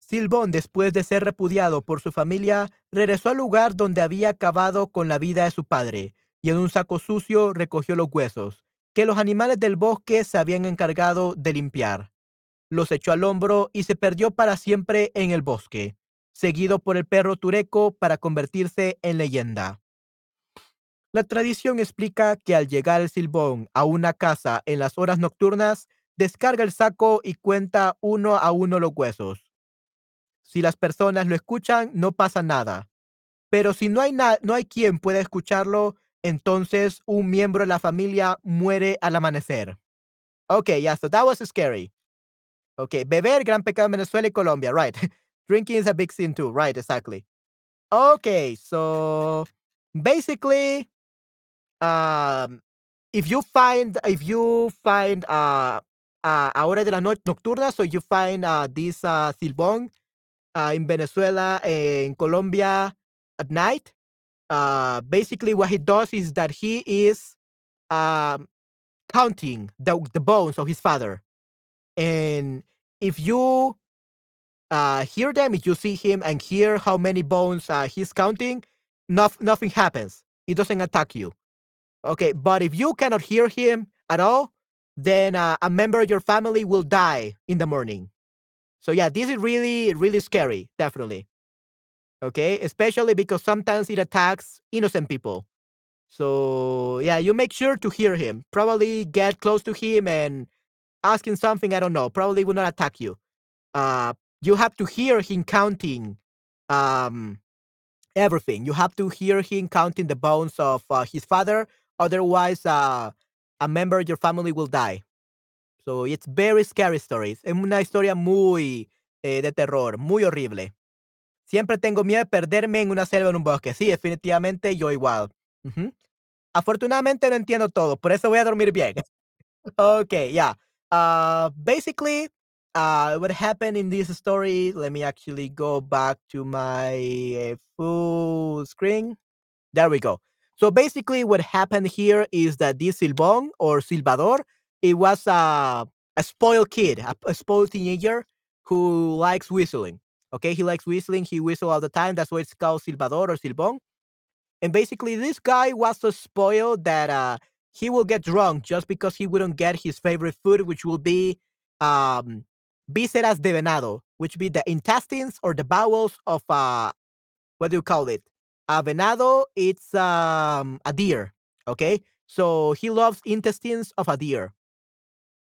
Silbón, después de ser repudiado por su familia, regresó al lugar donde había acabado con la vida de su padre, y en un saco sucio recogió los huesos, que los animales del bosque se habían encargado de limpiar. Los echó al hombro y se perdió para siempre en el bosque, seguido por el perro tureco para convertirse en leyenda. La tradición explica que al llegar el silbón a una casa en las horas nocturnas, descarga el saco y cuenta uno a uno los huesos. Si las personas lo escuchan, no pasa nada. Pero si no hay, no hay quien pueda escucharlo, entonces un miembro de la familia muere al amanecer. Okay, yeah, so that was scary. Okay, beber, gran pecado en Venezuela y Colombia, right. Drinking is a big sin too, right, exactly. Okay, so basically, um, if you find, if you find, uh, uh, hora de la noche nocturna, so you find uh, this uh, silbón, uh, in Venezuela, in Colombia at night. Uh, basically, what he does is that he is um, counting the, the bones of his father. And if you uh, hear them, if you see him and hear how many bones uh, he's counting, no, nothing happens. He doesn't attack you. Okay, but if you cannot hear him at all, then uh, a member of your family will die in the morning. So yeah, this is really, really scary, definitely. Okay, especially because sometimes it attacks innocent people. So yeah, you make sure to hear him. Probably get close to him and ask him something. I don't know. Probably will not attack you. Uh, you have to hear him counting um, everything. You have to hear him counting the bones of uh, his father. Otherwise, uh, a member of your family will die. So it's very scary stories. Es una historia muy eh, de terror, muy horrible. Siempre tengo miedo de perderme en una selva en un bosque. Sí, definitivamente yo igual. Ujú. Afortunadamente no entiendo todo, por eso voy a dormir bien. okay, yeah. Uh, basically, uh, what happened in this story? Let me actually go back to my uh, full screen. There we go. So basically, what happened here is that this Silbón or Silvador, it was a, a spoiled kid, a, a spoiled teenager who likes whistling. Okay, he likes whistling. He whistles all the time. That's why it's called Silvador or Silbón. And basically, this guy was so spoiled that uh, he will get drunk just because he wouldn't get his favorite food, which will be um, vísceras de venado, which be the intestines or the bowels of uh, what do you call it? A venado, it's um, a deer. Okay, so he loves intestines of a deer.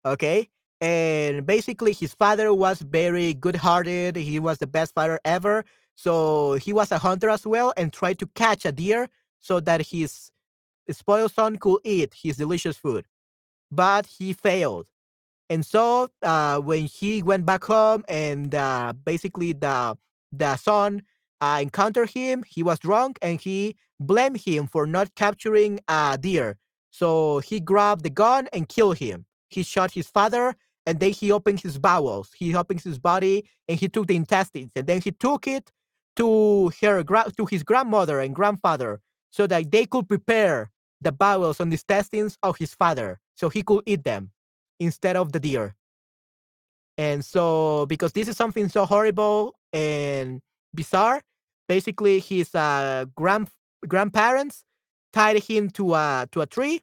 Okay, and basically his father was very good-hearted. He was the best father ever. So he was a hunter as well and tried to catch a deer so that his spoiled son could eat his delicious food. But he failed. And so uh, when he went back home and uh, basically the the son uh, encountered him, he was drunk and he blamed him for not capturing a deer. So he grabbed the gun and killed him. He shot his father and then he opened his bowels. He opened his body and he took the intestines and then he took it to her to his grandmother and grandfather so that they could prepare the bowels and intestines of his father so he could eat them instead of the deer. And so because this is something so horrible and bizarre, basically his uh, grand grandparents tied him to a to a tree.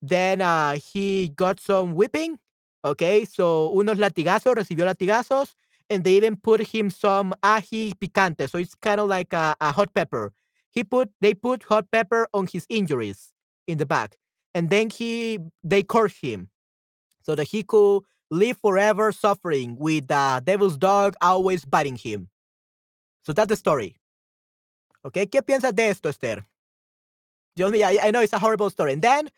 Then uh, he got some whipping. Okay, so unos latigazos, recibió latigazos, and they even put him some ají picante. So it's kind of like a, a hot pepper. He put they put hot pepper on his injuries in the back, and then he they cursed him so that he could live forever suffering with the devil's dog always biting him. So that's the story. Okay, ¿qué piensas de esto, Esther? Dios mío, I, I know it's a horrible story. And then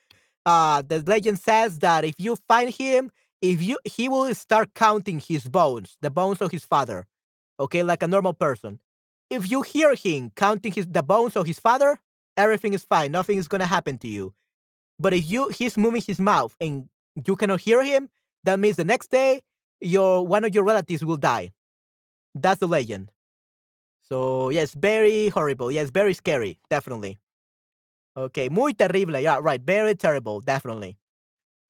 uh, the legend says that if you find him, if you he will start counting his bones, the bones of his father, okay, like a normal person. If you hear him counting his the bones of his father, everything is fine. Nothing is gonna happen to you. But if you he's moving his mouth and you cannot hear him, that means the next day your one of your relatives will die. That's the legend. So yes, very horrible. Yes, very scary, definitely. Okay, muy terrible. Yeah, right. Very terrible, definitely.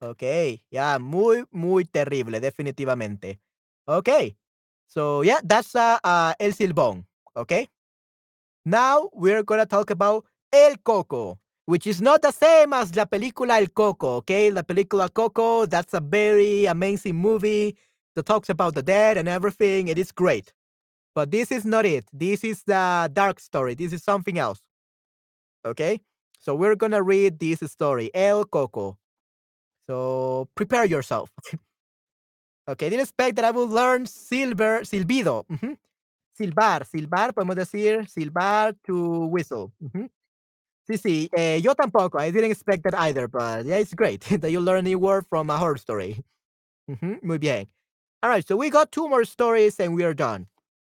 Okay, yeah, muy, muy terrible, definitivamente. Okay, so yeah, that's uh, uh, El Silbón. Okay, now we're gonna talk about El Coco, which is not the same as la película El Coco. Okay, la película Coco, that's a very amazing movie that talks about the dead and everything. It is great, but this is not it. This is the dark story. This is something else. Okay, so we're gonna read this story, El Coco. So prepare yourself. okay, didn't expect that I would learn silver, silbido. Uh -huh. Silbar, silbar, podemos decir silbar to whistle. Uh -huh. Sí, sí, eh, yo tampoco. I didn't expect that either, but yeah, it's great that you learn a new word from a horror story. Uh -huh. Muy bien. All right, so we got two more stories and we are done.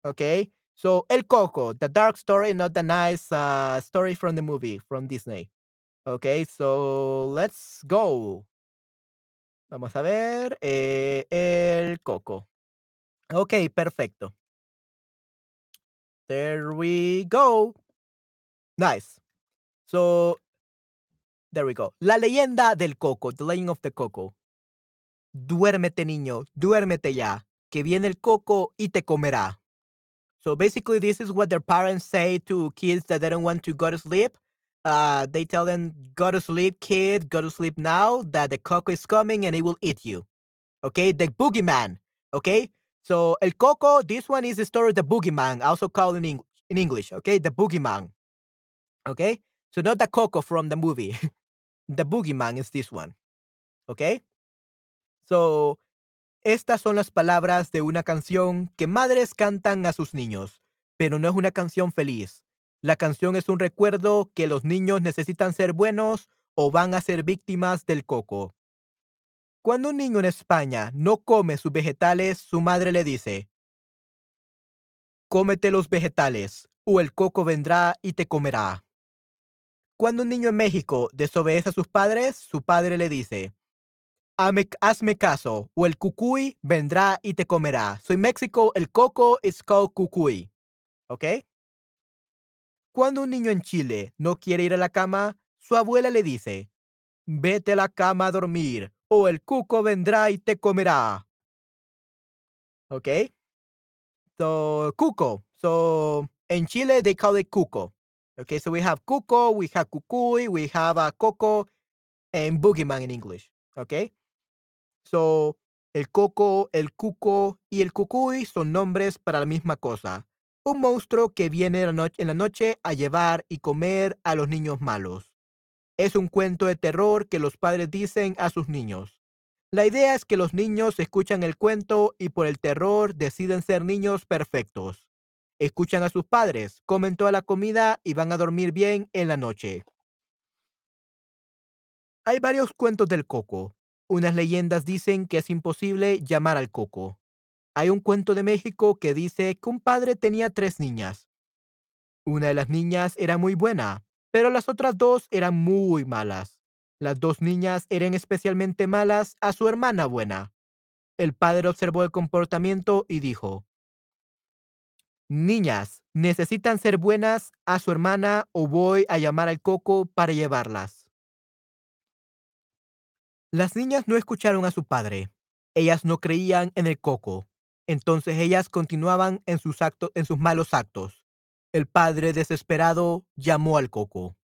Okay, so El Coco, the dark story, not the nice uh, story from the movie from Disney. Okay, so let's go. Vamos a ver. Eh, el coco. Ok, perfecto. There we go. Nice. So, there we go. La leyenda del coco. The legend of the coco. Duérmete, niño. Duérmete ya. Que viene el coco y te comerá. So basically, this is what their parents say to kids that they don't want to go to sleep. Uh, they tell them, go to sleep, kid, go to sleep now, that the coco is coming and it will eat you. Okay, the boogeyman. Okay, so El Coco, this one is the story of the boogeyman, also called in, Eng- in English. Okay, the boogeyman. Okay, so not the Coco from the movie. the boogeyman is this one. Okay, so estas son las palabras de una canción que madres cantan a sus niños, pero no es una canción feliz. La canción es un recuerdo que los niños necesitan ser buenos o van a ser víctimas del coco. Cuando un niño en España no come sus vegetales, su madre le dice, cómete los vegetales, o el coco vendrá y te comerá. Cuando un niño en México desobedece a sus padres, su padre le dice, hazme caso, o el cucuy vendrá y te comerá. So en México, el coco is called cucuy. ¿Ok? Cuando un niño en Chile no quiere ir a la cama, su abuela le dice, vete a la cama a dormir, o el cuco vendrá y te comerá. ¿Ok? So, cuco. So, in Chile, they call it cuco. Okay, so we have cuco, we have cucuy, we have a coco, and boogeyman in English. Okay? So, el coco, el cuco y el cucuy son nombres para la misma cosa. Un monstruo que viene en la noche a llevar y comer a los niños malos. Es un cuento de terror que los padres dicen a sus niños. La idea es que los niños escuchan el cuento y por el terror deciden ser niños perfectos. Escuchan a sus padres, comen toda la comida y van a dormir bien en la noche. Hay varios cuentos del coco. Unas leyendas dicen que es imposible llamar al coco. Hay un cuento de México que dice que un padre tenía tres niñas. Una de las niñas era muy buena, pero las otras dos eran muy malas. Las dos niñas eran especialmente malas a su hermana buena. El padre observó el comportamiento y dijo, Niñas, necesitan ser buenas a su hermana o voy a llamar al coco para llevarlas. Las niñas no escucharon a su padre. Ellas no creían en el coco. Entonces ellas continuaban en sus, actos, en sus malos actos. El padre, desesperado, llamó al coco.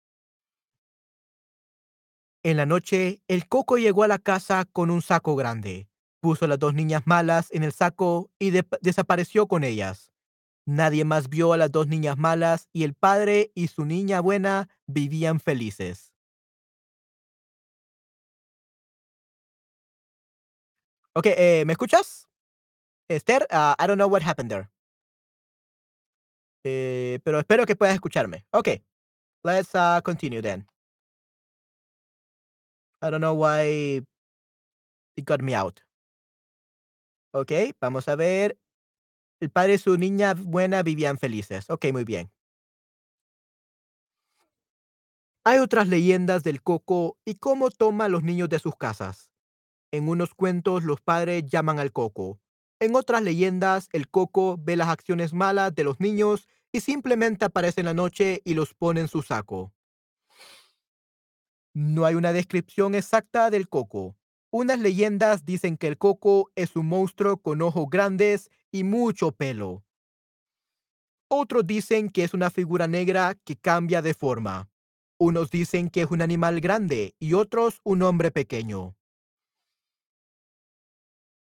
En la noche, el coco llegó a la casa con un saco grande. Puso a las dos niñas malas en el saco y desapareció con ellas. Nadie más vio a las dos niñas malas y el padre y su niña buena vivían felices. Ok, eh, ¿me escuchas? Esther, uh, I don't know what happened there. Eh, pero espero que puedas escucharme. Ok, let's uh, continue then. I don't know why it got me out. Ok, vamos a ver. El padre y su niña buena vivían felices. Ok, muy bien. Hay otras leyendas del coco y cómo toma a los niños de sus casas. En unos cuentos los padres llaman al coco. En otras leyendas el coco ve las acciones malas de los niños y simplemente aparece en la noche y los pone en su saco. No hay una descripción exacta del coco. Unas leyendas dicen que el coco es un monstruo con ojos grandes y mucho pelo. Otros dicen que es una figura negra que cambia de forma. Unos dicen que es un animal grande y otros un hombre pequeño.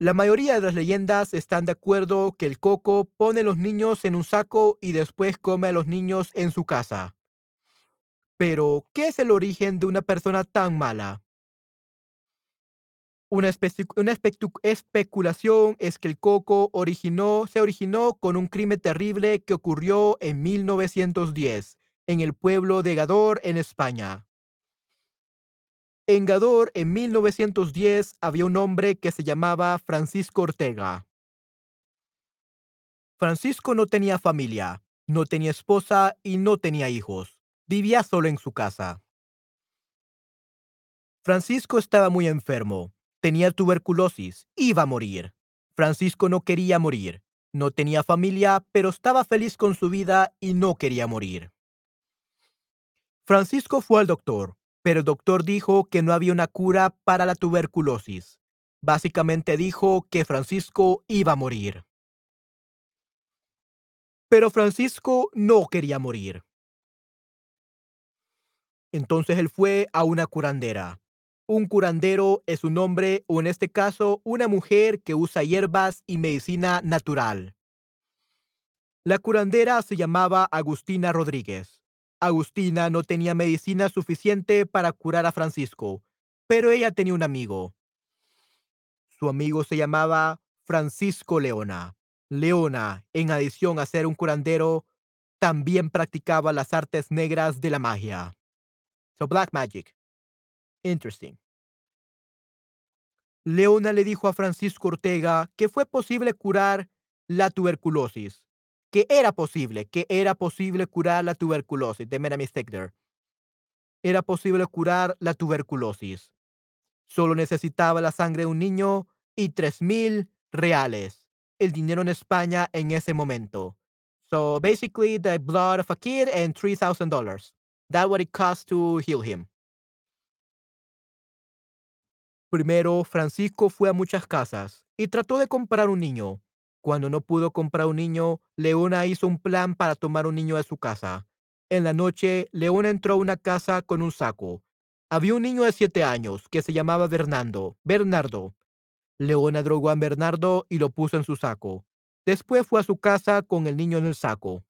La mayoría de las leyendas están de acuerdo que el coco pone a los niños en un saco y después come a los niños en su casa. Pero, ¿qué es el origen de una persona tan mala? Una, especulación es que el coco originó, se originó con un crimen terrible que ocurrió en 1910 en el pueblo de Gador, en España. En Gador, en 1910, había un hombre que se llamaba Francisco Ortega. Francisco no tenía familia, no tenía esposa y no tenía hijos. Vivía solo en su casa. Francisco estaba muy enfermo. Tenía tuberculosis. Iba a morir. Francisco no quería morir. No tenía familia, pero estaba feliz con su vida y no quería morir. Francisco fue al doctor pero el doctor dijo que no había una cura para la tuberculosis. Básicamente dijo que Francisco iba a morir. Pero Francisco no quería morir. Entonces él fue a una curandera. Un curandero es un hombre, o en este caso, una mujer que usa hierbas y medicina natural. La curandera se llamaba Agustina Rodríguez. Agustina no tenía medicina suficiente para curar a Francisco, pero ella tenía un amigo. Su amigo se llamaba Francisco Leona. Leona, en adición a ser un curandero, también practicaba las artes negras de la magia. So black magic. Interesting. Leona le dijo a Francisco Ortega que fue posible curar la tuberculosis. Que era posible, que era posible curar la tuberculosis. They made a mistake there. Era posible curar la tuberculosis. Solo necesitaba la sangre de un niño y tres mil reales. El dinero en España en ese momento. So basically, the blood of a kid and three thousand dollars. That's what it cost to heal him. Primero, Francisco fue a muchas casas y trató de comprar un niño. Cuando no pudo comprar un niño, Leona hizo un plan para tomar un niño de su casa. En la noche, Leona entró a una casa con un saco. Había un niño de siete años que se llamaba Bernardo. Bernardo. Leona drogó a Bernardo y lo puso en su saco. Después fue a su casa con el niño en el saco.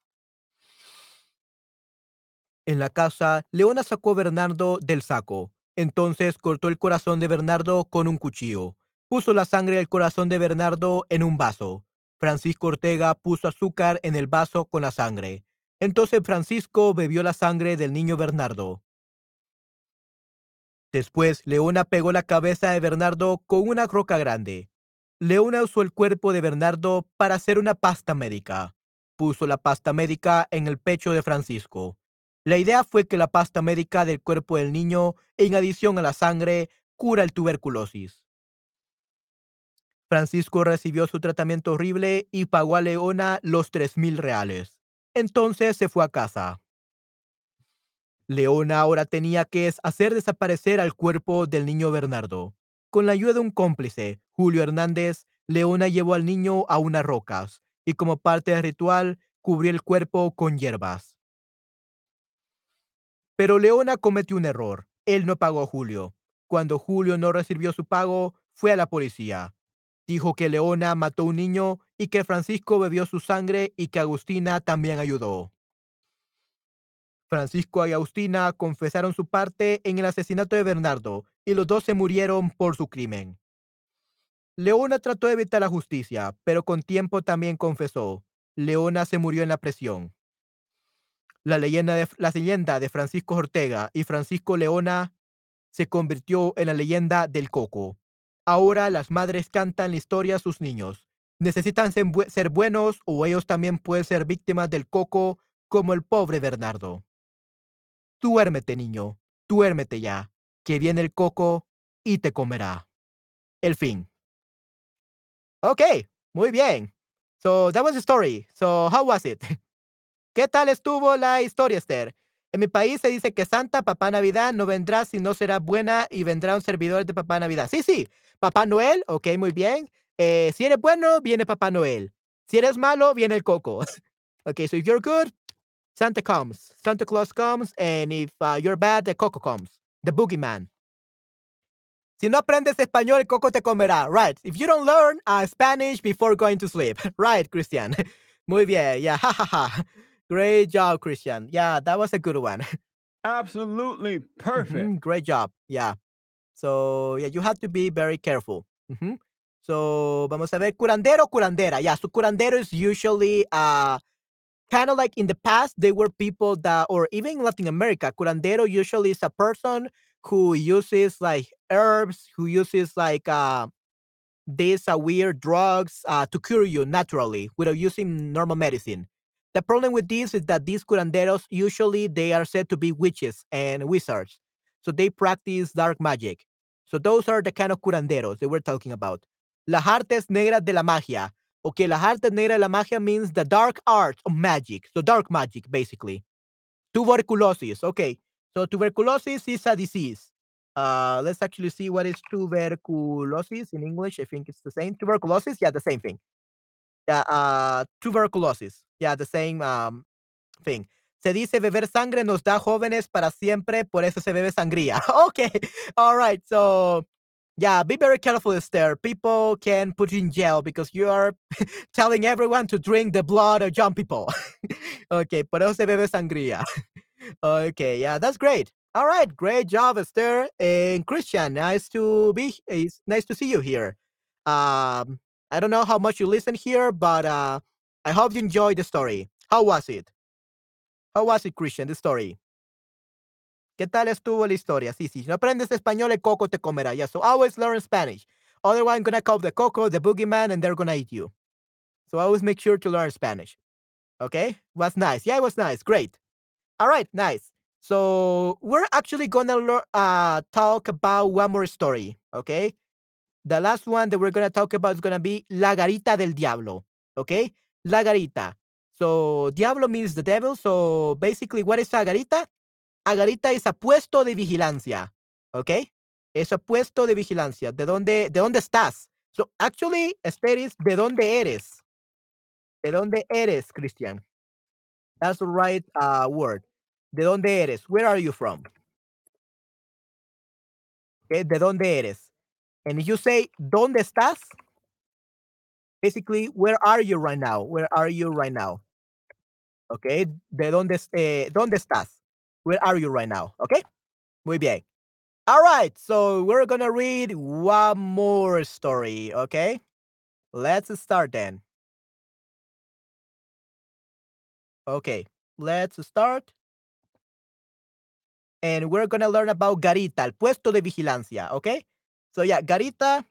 En la casa, Leona sacó a Bernardo del saco. Entonces cortó el corazón de Bernardo con un cuchillo. Puso la sangre del corazón de Bernardo en un vaso. Francisco Ortega puso azúcar en el vaso con la sangre. Entonces Francisco bebió la sangre del niño Bernardo. Después, Leona pegó la cabeza de Bernardo con una roca grande. Leona usó el cuerpo de Bernardo para hacer una pasta médica. Puso la pasta médica en el pecho de Francisco. La idea fue que la pasta médica del cuerpo del niño, en adición a la sangre, cura el tuberculosis. Francisco recibió su tratamiento horrible y pagó a Leona los tres mil reales. Entonces se fue a casa. Leona ahora tenía que hacer desaparecer al cuerpo del niño Bernardo. Con la ayuda de un cómplice, Julio Hernández, Leona llevó al niño a unas rocas y como parte del ritual cubrió el cuerpo con hierbas. Pero Leona cometió un error. Él no pagó a Julio. Cuando Julio no recibió su pago, fue a la policía. Dijo que Leona mató un niño y que Francisco bebió su sangre y que Agustina también ayudó. Francisco y Agustina confesaron su parte en el asesinato de Bernardo y los dos se murieron por su crimen. Leona trató de evitar la justicia, pero con tiempo también confesó. Leona se murió en la presión. La leyenda de, la leyenda de Francisco Ortega y Francisco Leona se convirtió en la leyenda del coco. Ahora las madres cantan la historia a sus niños. Necesitan ser buenos o ellos también pueden ser víctimas del coco como el pobre Bernardo. Duérmete, niño, duérmete ya, que viene el coco y te comerá. El fin. Okay, muy bien. So that was the story. So how was it? ¿Qué tal estuvo la historia, Esther? En mi país se dice que Santa Papá Navidad no vendrá si no será buena y vendrá un servidor de Papá Navidad. Sí, sí. Papá Noel, ok, muy bien. Eh, si eres bueno, viene Papá Noel. Si eres malo, viene el coco. okay, so if you're good, Santa comes. Santa Claus comes, and if uh, you're bad, the Coco comes. The boogeyman. Si no aprendes español, el coco te comerá. Right. If you don't learn uh, Spanish before going to sleep. right, Christian. Muy bien. Yeah. Ha ha ha. Great job, Christian. Yeah, that was a good one. Absolutely perfect. Mm -hmm. Great job. Yeah. So, yeah, you have to be very careful. Mm -hmm. So, vamos a ver. Curandero, curandera. Yeah, so curandero is usually uh, kind of like in the past, they were people that, or even in Latin America, curandero usually is a person who uses like herbs, who uses like uh, these uh, weird drugs uh, to cure you naturally without using normal medicine. The problem with this is that these curanderos usually they are said to be witches and wizards, so they practice dark magic. So those are the kind of curanderos that we're talking about. Las artes negras de la magia. Okay, las artes negras de la magia means the dark arts of magic. So dark magic, basically. Tuberculosis. Okay, so tuberculosis is a disease. Uh, let's actually see what is tuberculosis in English. I think it's the same. Tuberculosis, yeah, the same thing. Yeah, uh, tuberculosis. Yeah, the same um, thing. Se dice beber sangre nos da jóvenes para siempre, por eso se bebe sangría. okay, all right. So yeah, be very careful, Esther. People can put you in jail because you are telling everyone to drink the blood of young people. okay, por eso se bebe sangría. okay, yeah, that's great. All right, great job, Esther and Christian. Nice to be. It's nice to see you here. Um, I don't know how much you listen here, but uh, I hope you enjoyed the story. How was it? How was it, Christian? The story. ¿Qué tal estuvo la historia? Sí, sí. Si no aprendes español, el coco te comerá. Yeah, so always learn Spanish. Otherwise, I'm to call the coco the boogeyman and they're going to eat you. So always make sure to learn Spanish. Okay, was nice. Yeah, it was nice. Great. All right, nice. So we're actually gonna uh, talk about one more story. Okay, the last one that we're gonna talk about is gonna be La Garita del Diablo. Okay, La Garita. So Diablo means the devil. So basically, what is a garita? A garita is a puesto de vigilancia. Okay, es a puesto de vigilancia. ¿De dónde, de dónde estás? So actually, Esperis, ¿de dónde eres? ¿De dónde eres, Christian? That's the right uh, word. ¿De dónde eres? Where are you from? Okay, ¿De dónde eres? And if you say, ¿dónde estás? Basically, where are you right now? Where are you right now? Okay, ¿de dónde, eh, dónde estás? Where are you right now? Okay, muy bien. All right, so we're gonna read one more story, okay? Let's start then. Okay, let's start. And we're gonna learn about garita, el puesto de vigilancia, okay? So yeah, garita,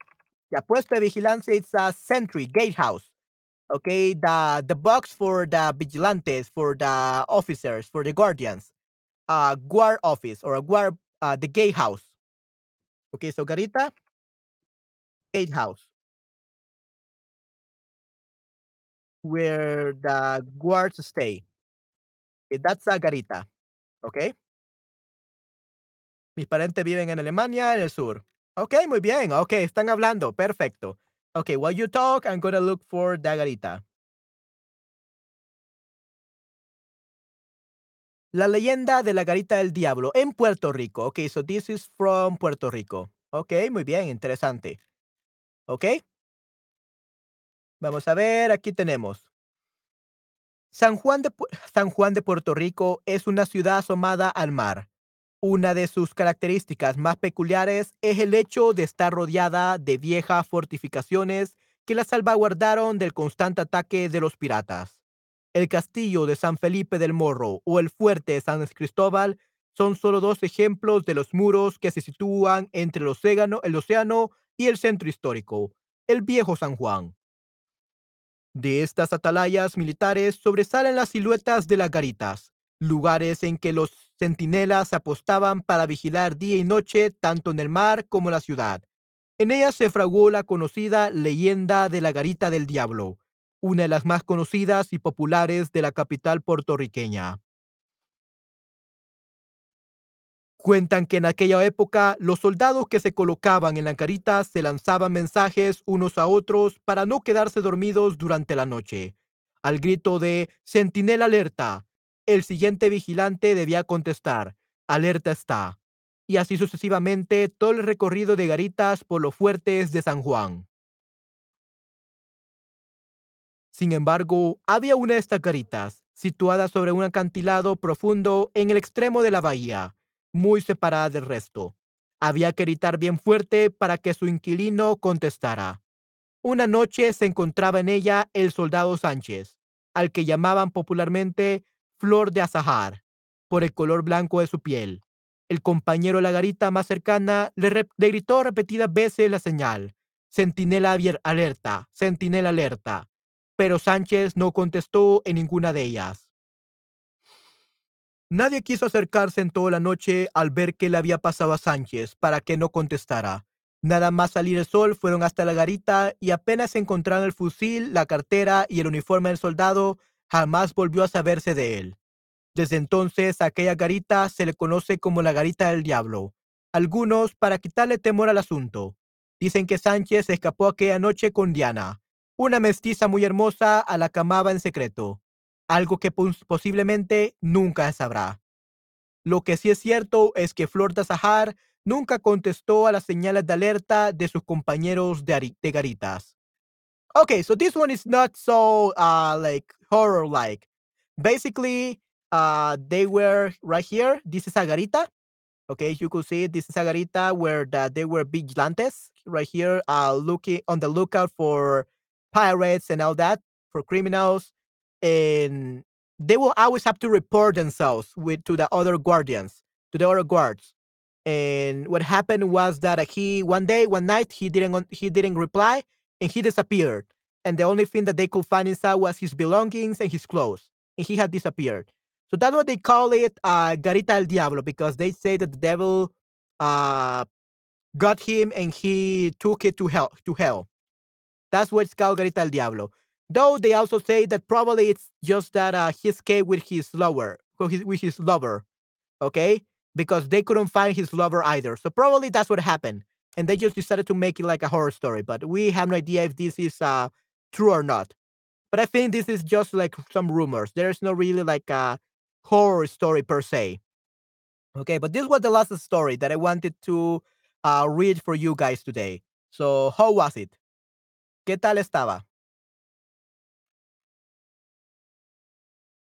yeah, puesto de vigilancia, it's a sentry, gatehouse. Okay, the the box for the vigilantes, for the officers, for the guardians. Uh, guard office or a guard, uh, the gatehouse. Okay, so garita, gatehouse. Where the guards stay. Okay, that's a garita. Okay. Mis parentes viven en Alemania, en el sur. Ok, muy bien. Ok, están hablando. Perfecto. Ok, while you talk, I'm to look for the garita. La leyenda de la garita del diablo en Puerto Rico. Ok, so this is from Puerto Rico. Ok, muy bien, interesante. Ok. Vamos a ver, aquí tenemos. San Juan de, San Juan de Puerto Rico es una ciudad asomada al mar. Una de sus características más peculiares es el hecho de estar rodeada de viejas fortificaciones que la salvaguardaron del constante ataque de los piratas. El castillo de San Felipe del Morro o el fuerte San Cristóbal son solo dos ejemplos de los muros que se sitúan entre el océano, el océano y el centro histórico, el viejo San Juan. De estas atalayas militares sobresalen las siluetas de las garitas, lugares en que los centinelas apostaban para vigilar día y noche tanto en el mar como en la ciudad. En ella se fraguó la conocida leyenda de la Garita del Diablo, una de las más conocidas y populares de la capital puertorriqueña. Cuentan que en aquella época los soldados que se colocaban en la garita se lanzaban mensajes unos a otros para no quedarse dormidos durante la noche. Al grito de Centinela alerta, el siguiente vigilante debía contestar, alerta está, y así sucesivamente todo el recorrido de garitas por los fuertes de San Juan. Sin embargo, había una de estas garitas, situada sobre un acantilado profundo en el extremo de la bahía, muy separada del resto. Había que gritar bien fuerte para que su inquilino contestara. Una noche se encontraba en ella el soldado Sánchez, al que llamaban popularmente flor de azahar, por el color blanco de su piel. El compañero la garita más cercana le, gritó repetidas veces la señal. Centinela alerta, centinela alerta. Pero Sánchez no contestó en ninguna de ellas. Nadie quiso acercarse en toda la noche al ver qué le había pasado a Sánchez para que no contestara. Nada más salir el sol fueron hasta la garita y apenas encontraron el fusil, la cartera y el uniforme del soldado, jamás volvió a saberse de él. Desde entonces, aquella garita se le conoce como la garita del diablo. Algunos, para quitarle temor al asunto, dicen que Sánchez escapó aquella noche con Diana, una mestiza muy hermosa a la que amaba en secreto, algo que posiblemente nunca sabrá. Lo que sí es cierto es que Flor de nunca contestó a las señales de alerta de sus compañeros de, de garitas. Okay, so this one is not so uh, like horror like. Basically, uh, they were right here. This is a garita. Okay, you could see this is a garita where the, they were vigilantes right here, uh, looking on the lookout for pirates and all that, for criminals. And they will always have to report themselves with to the other guardians, to the other guards. And what happened was that he one day, one night, he didn't he didn't reply and he disappeared and the only thing that they could find inside was his belongings and his clothes. and he had disappeared. So that's what they call it uh, Garita el Diablo because they say that the devil uh, got him and he took it to hell. To hell. That's what's called Garita el Diablo. Though they also say that probably it's just that uh, he escaped with his lover, with his, with his lover, okay? Because they couldn't find his lover either. So probably that's what happened, and they just decided to make it like a horror story. But we have no idea if this is uh, true or not. But I think this is just like some rumors. There's no really like a horror story per se. Okay, but this was the last story that I wanted to uh, read for you guys today. So how was it? ¿Qué tal estaba?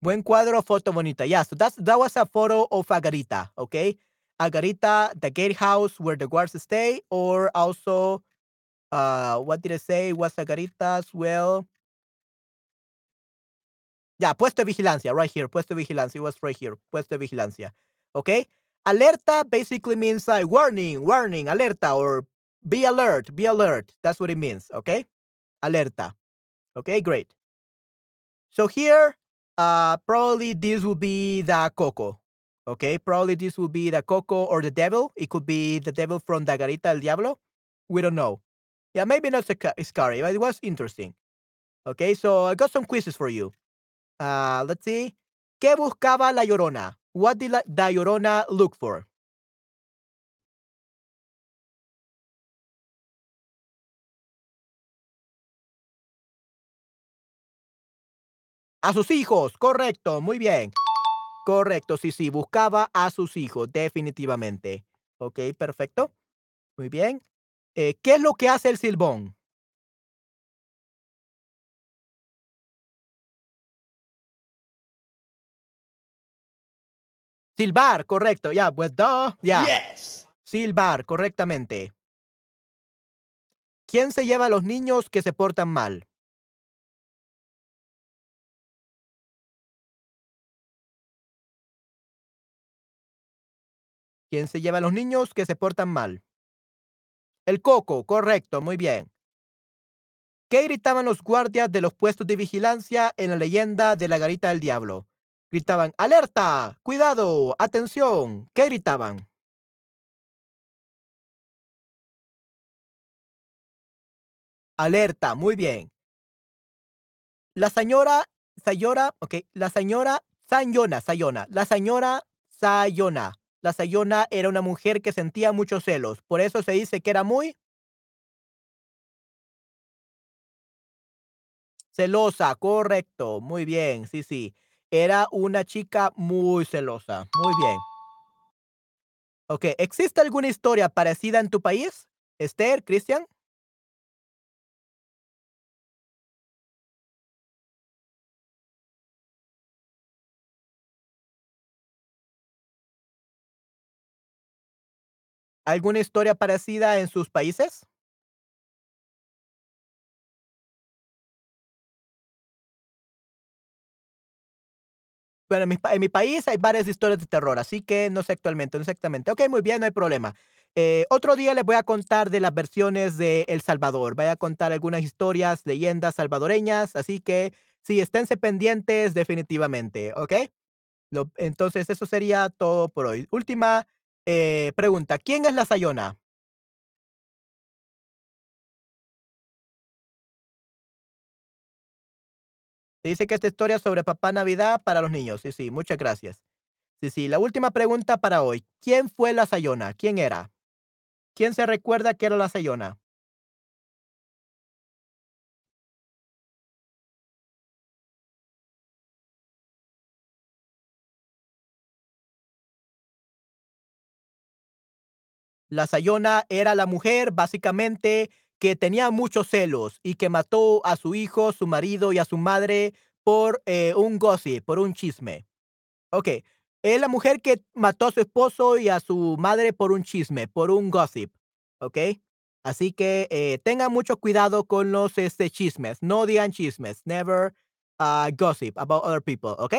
Buen cuadro, foto bonita. Yeah, so that's that was a photo of Agarita, okay? Agarita, the gatehouse where the guards stay, or also, uh, what did I say? Was Agarita as well? Yeah, puesto de vigilancia, right here. Puesto de vigilancia. It was right here. Puesto de vigilancia. Okay? Alerta basically means like warning, warning, alerta, or be alert, be alert. That's what it means. Okay? Alerta. Okay, great. So here, uh, probably this will be the Coco. Okay, probably this will be the Coco or the devil. It could be the devil from the Garita del Diablo. We don't know. Yeah, maybe not scary, but it was interesting. Okay, so I got some quizzes for you. Uh, let's see. ¿Qué buscaba la Llorona? What did la, the Llorona look for? A sus hijos, correcto, muy bien. Correcto, sí, sí, buscaba a sus hijos, definitivamente. Ok, perfecto. Muy bien. Eh, ¿Qué es lo que hace el silbón? Silbar, correcto, ya, pues dos, ya. Yes. Silbar, correctamente. ¿Quién se lleva a los niños que se portan mal? ¿Quién se lleva a los niños que se portan mal? El coco, correcto, muy bien. ¿Qué gritaban los guardias de los puestos de vigilancia en la leyenda de la garita del diablo? Gritaban, alerta, cuidado, atención. ¿Qué gritaban? Alerta, muy bien. La señora, señora, ok, la señora Sayona, Sayona, la señora Sayona la Sayona era una mujer que sentía muchos celos. Por eso se dice que era muy celosa, correcto, muy bien, sí, sí. Era una chica muy celosa, muy bien. Ok, ¿existe alguna historia parecida en tu país? Esther, Cristian. ¿Alguna historia parecida en sus países? Bueno, en mi, país hay varias historias de terror, así que no sé actualmente, no exactamente. Ok, muy bien, no hay problema. Eh, otro día les voy a contar de las versiones de El Salvador. Voy a contar algunas historias, leyendas salvadoreñas, así que sí, esténse pendientes definitivamente, ¿ok? entonces, eso sería todo por hoy. Última eh, pregunta, ¿quién es la Sayona? Dice que esta historia sobre Papá Navidad para los niños. Sí, sí, muchas gracias. Sí, sí, la última pregunta para hoy. ¿Quién fue la Sayona? ¿Quién era? ¿Quién se recuerda que era la Sayona? La Sayona era la mujer básicamente que tenía muchos celos y que mató a su hijo, su marido y a su madre por eh, un gossip, por un chisme. Ok, es la mujer que mató a su esposo y a su madre por un chisme, por un gossip. Ok, así que eh, tengan mucho cuidado con los este, chismes. No digan chismes. Never uh, gossip about other people. Ok,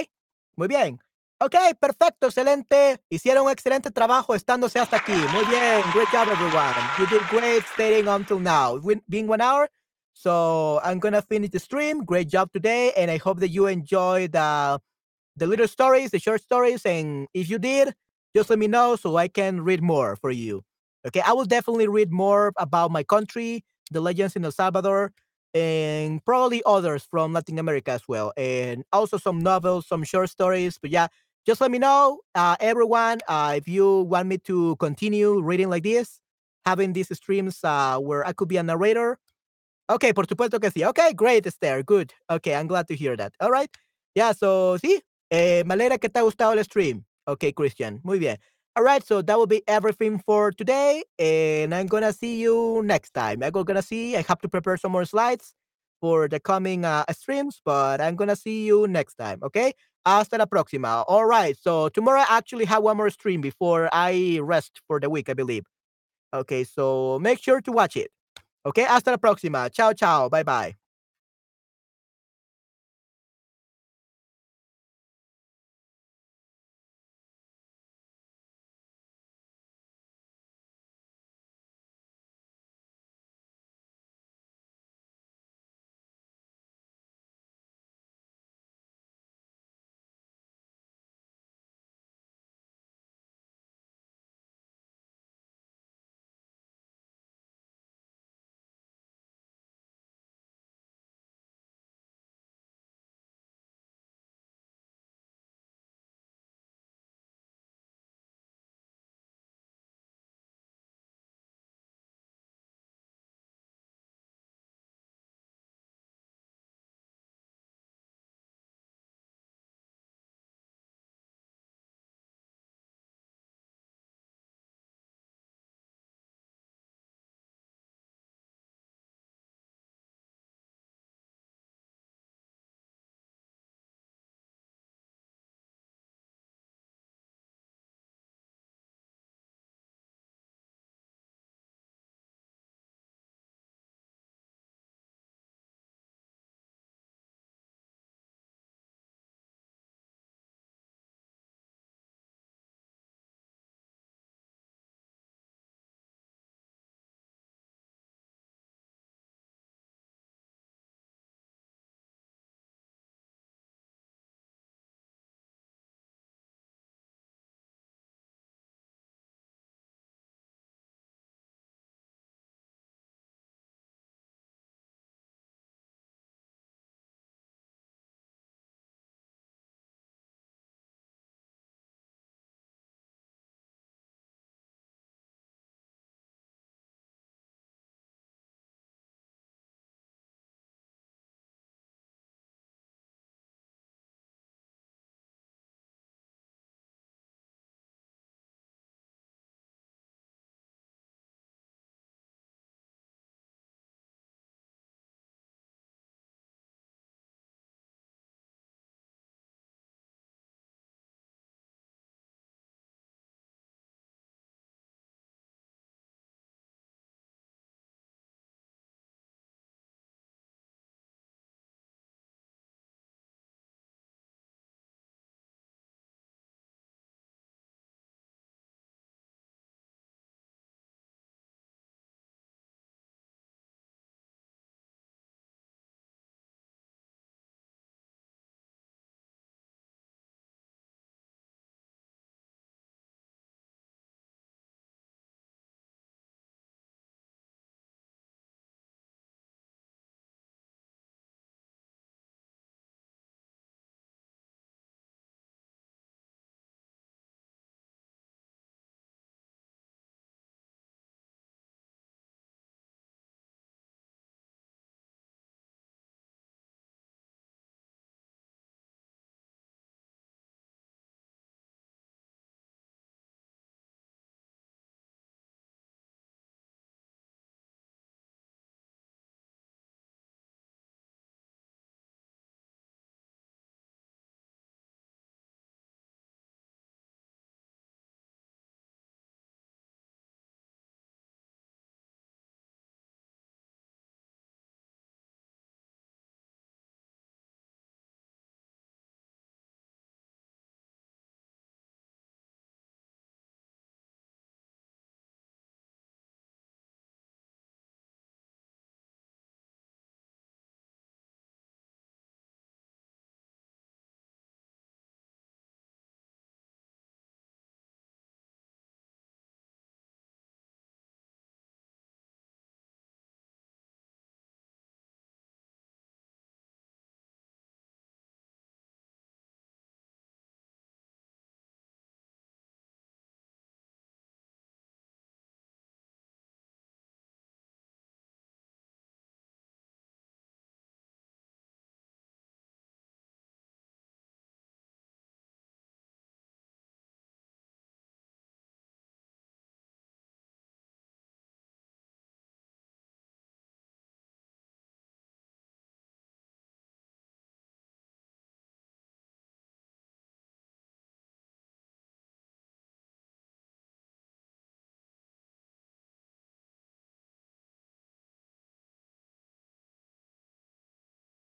muy bien. Ok, perfecto, excelente. Hicieron un excelente trabajo estándose hasta aquí. Muy bien. Great job, everyone. You did great staying until now. Being one hour. So I'm going to finish the stream. Great job today. And I hope that you enjoy the the little stories, the short stories, and if you did, just let me know so I can read more for you. Okay, I will definitely read more about my country, the legends in El Salvador, and probably others from Latin America as well, and also some novels, some short stories. But yeah, just let me know, uh, everyone, uh, if you want me to continue reading like this, having these streams uh, where I could be a narrator. Okay, por supuesto que sí. Okay, great, Esther. Good. Okay, I'm glad to hear that. All right. Yeah, so sí, eh, me alegra que te ha gustado el stream. Okay, Christian. Muy bien. All right, so that will be everything for today, and I'm gonna see you next time. I'm gonna see. I have to prepare some more slides for the coming uh, streams, but I'm gonna see you next time. Okay. Hasta la próxima. All right. So tomorrow I actually have one more stream before I rest for the week, I believe. Okay. So make sure to watch it. Okay. Hasta la próxima. Ciao, ciao. Bye, bye.